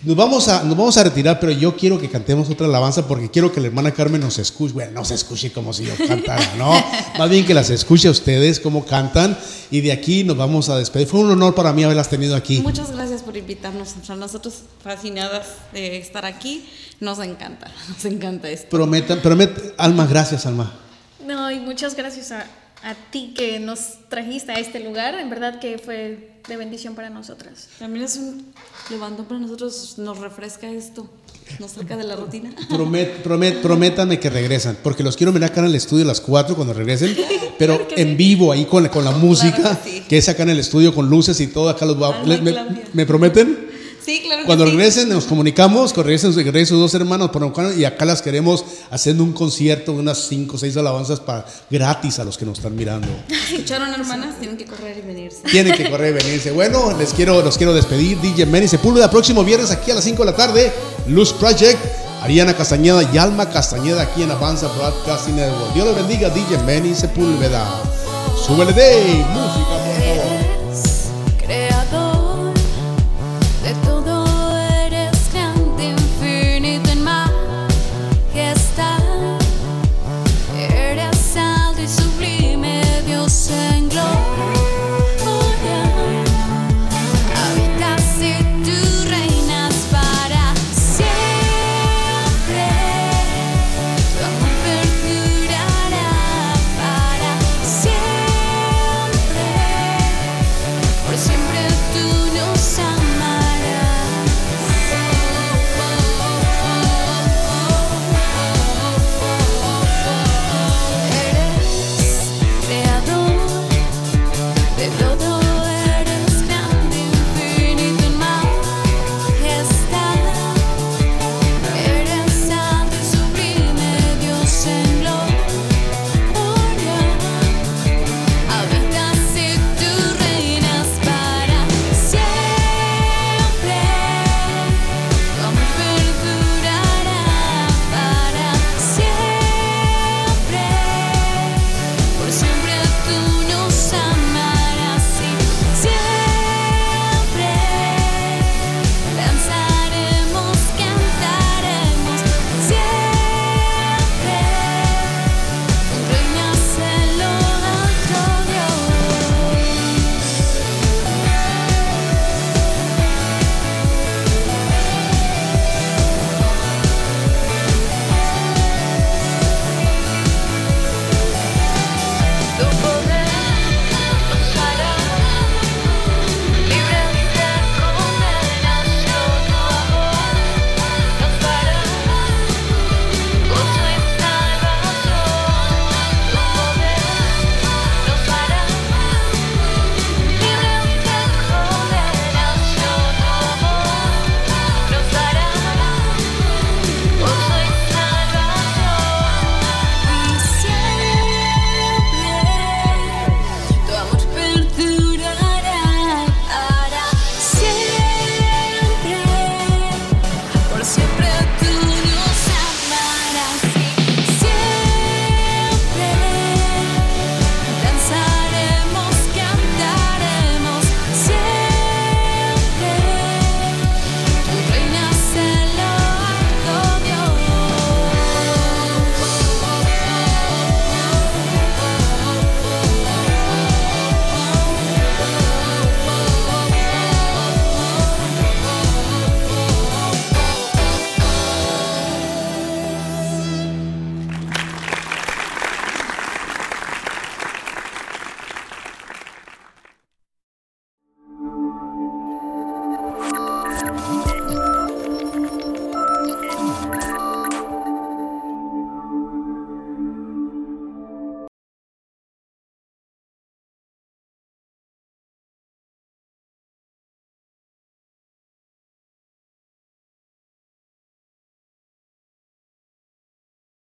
Nos vamos, a, nos vamos a retirar, pero yo quiero que cantemos otra alabanza porque quiero que la hermana Carmen nos escuche. Bueno, no se escuche como si yo cantara, ¿no? [laughs] Más bien que las escuche a ustedes cómo cantan. Y de aquí nos vamos a despedir. Fue un honor para mí haberlas tenido aquí. Muchas gracias por invitarnos. A nosotros fascinadas de estar aquí. Nos encanta, [laughs] nos encanta esto. Prometan, promet, Alma, gracias, Alma. No, y muchas gracias a, a ti que nos trajiste a este lugar, en verdad que fue de bendición para nosotras. También es un levantón para nosotros, nos refresca esto, nos saca de la rutina. [laughs] Promet, promet, prométanme que regresan, porque los quiero mirar acá en el estudio a las 4 cuando regresen, pero Claro en sí. vivo ahí con, con la música, que sí. que es acá en el estudio con luces y todo, acá los voy a- Alma le- me, Claudia. ¿me prometen? Sí, claro que Cuando sí. regresen nos comunicamos, cuando regresen, regresen sus dos hermanos por y acá las queremos haciendo un concierto, unas 5 o 6 alabanzas para, gratis a los que nos están mirando. [laughs] ¿Escucharon, hermanas? Tienen que correr y venirse. Tienen que correr y venirse. Bueno, les quiero, los quiero despedir. DJ Manny Sepúlveda, próximo viernes aquí a las 5 de la tarde. Luz Project, Ariana Castañeda y Alma Castañeda aquí en Avanza Broadcasting Network. Dios los bendiga, DJ Manny Sepúlveda. Súbele de música.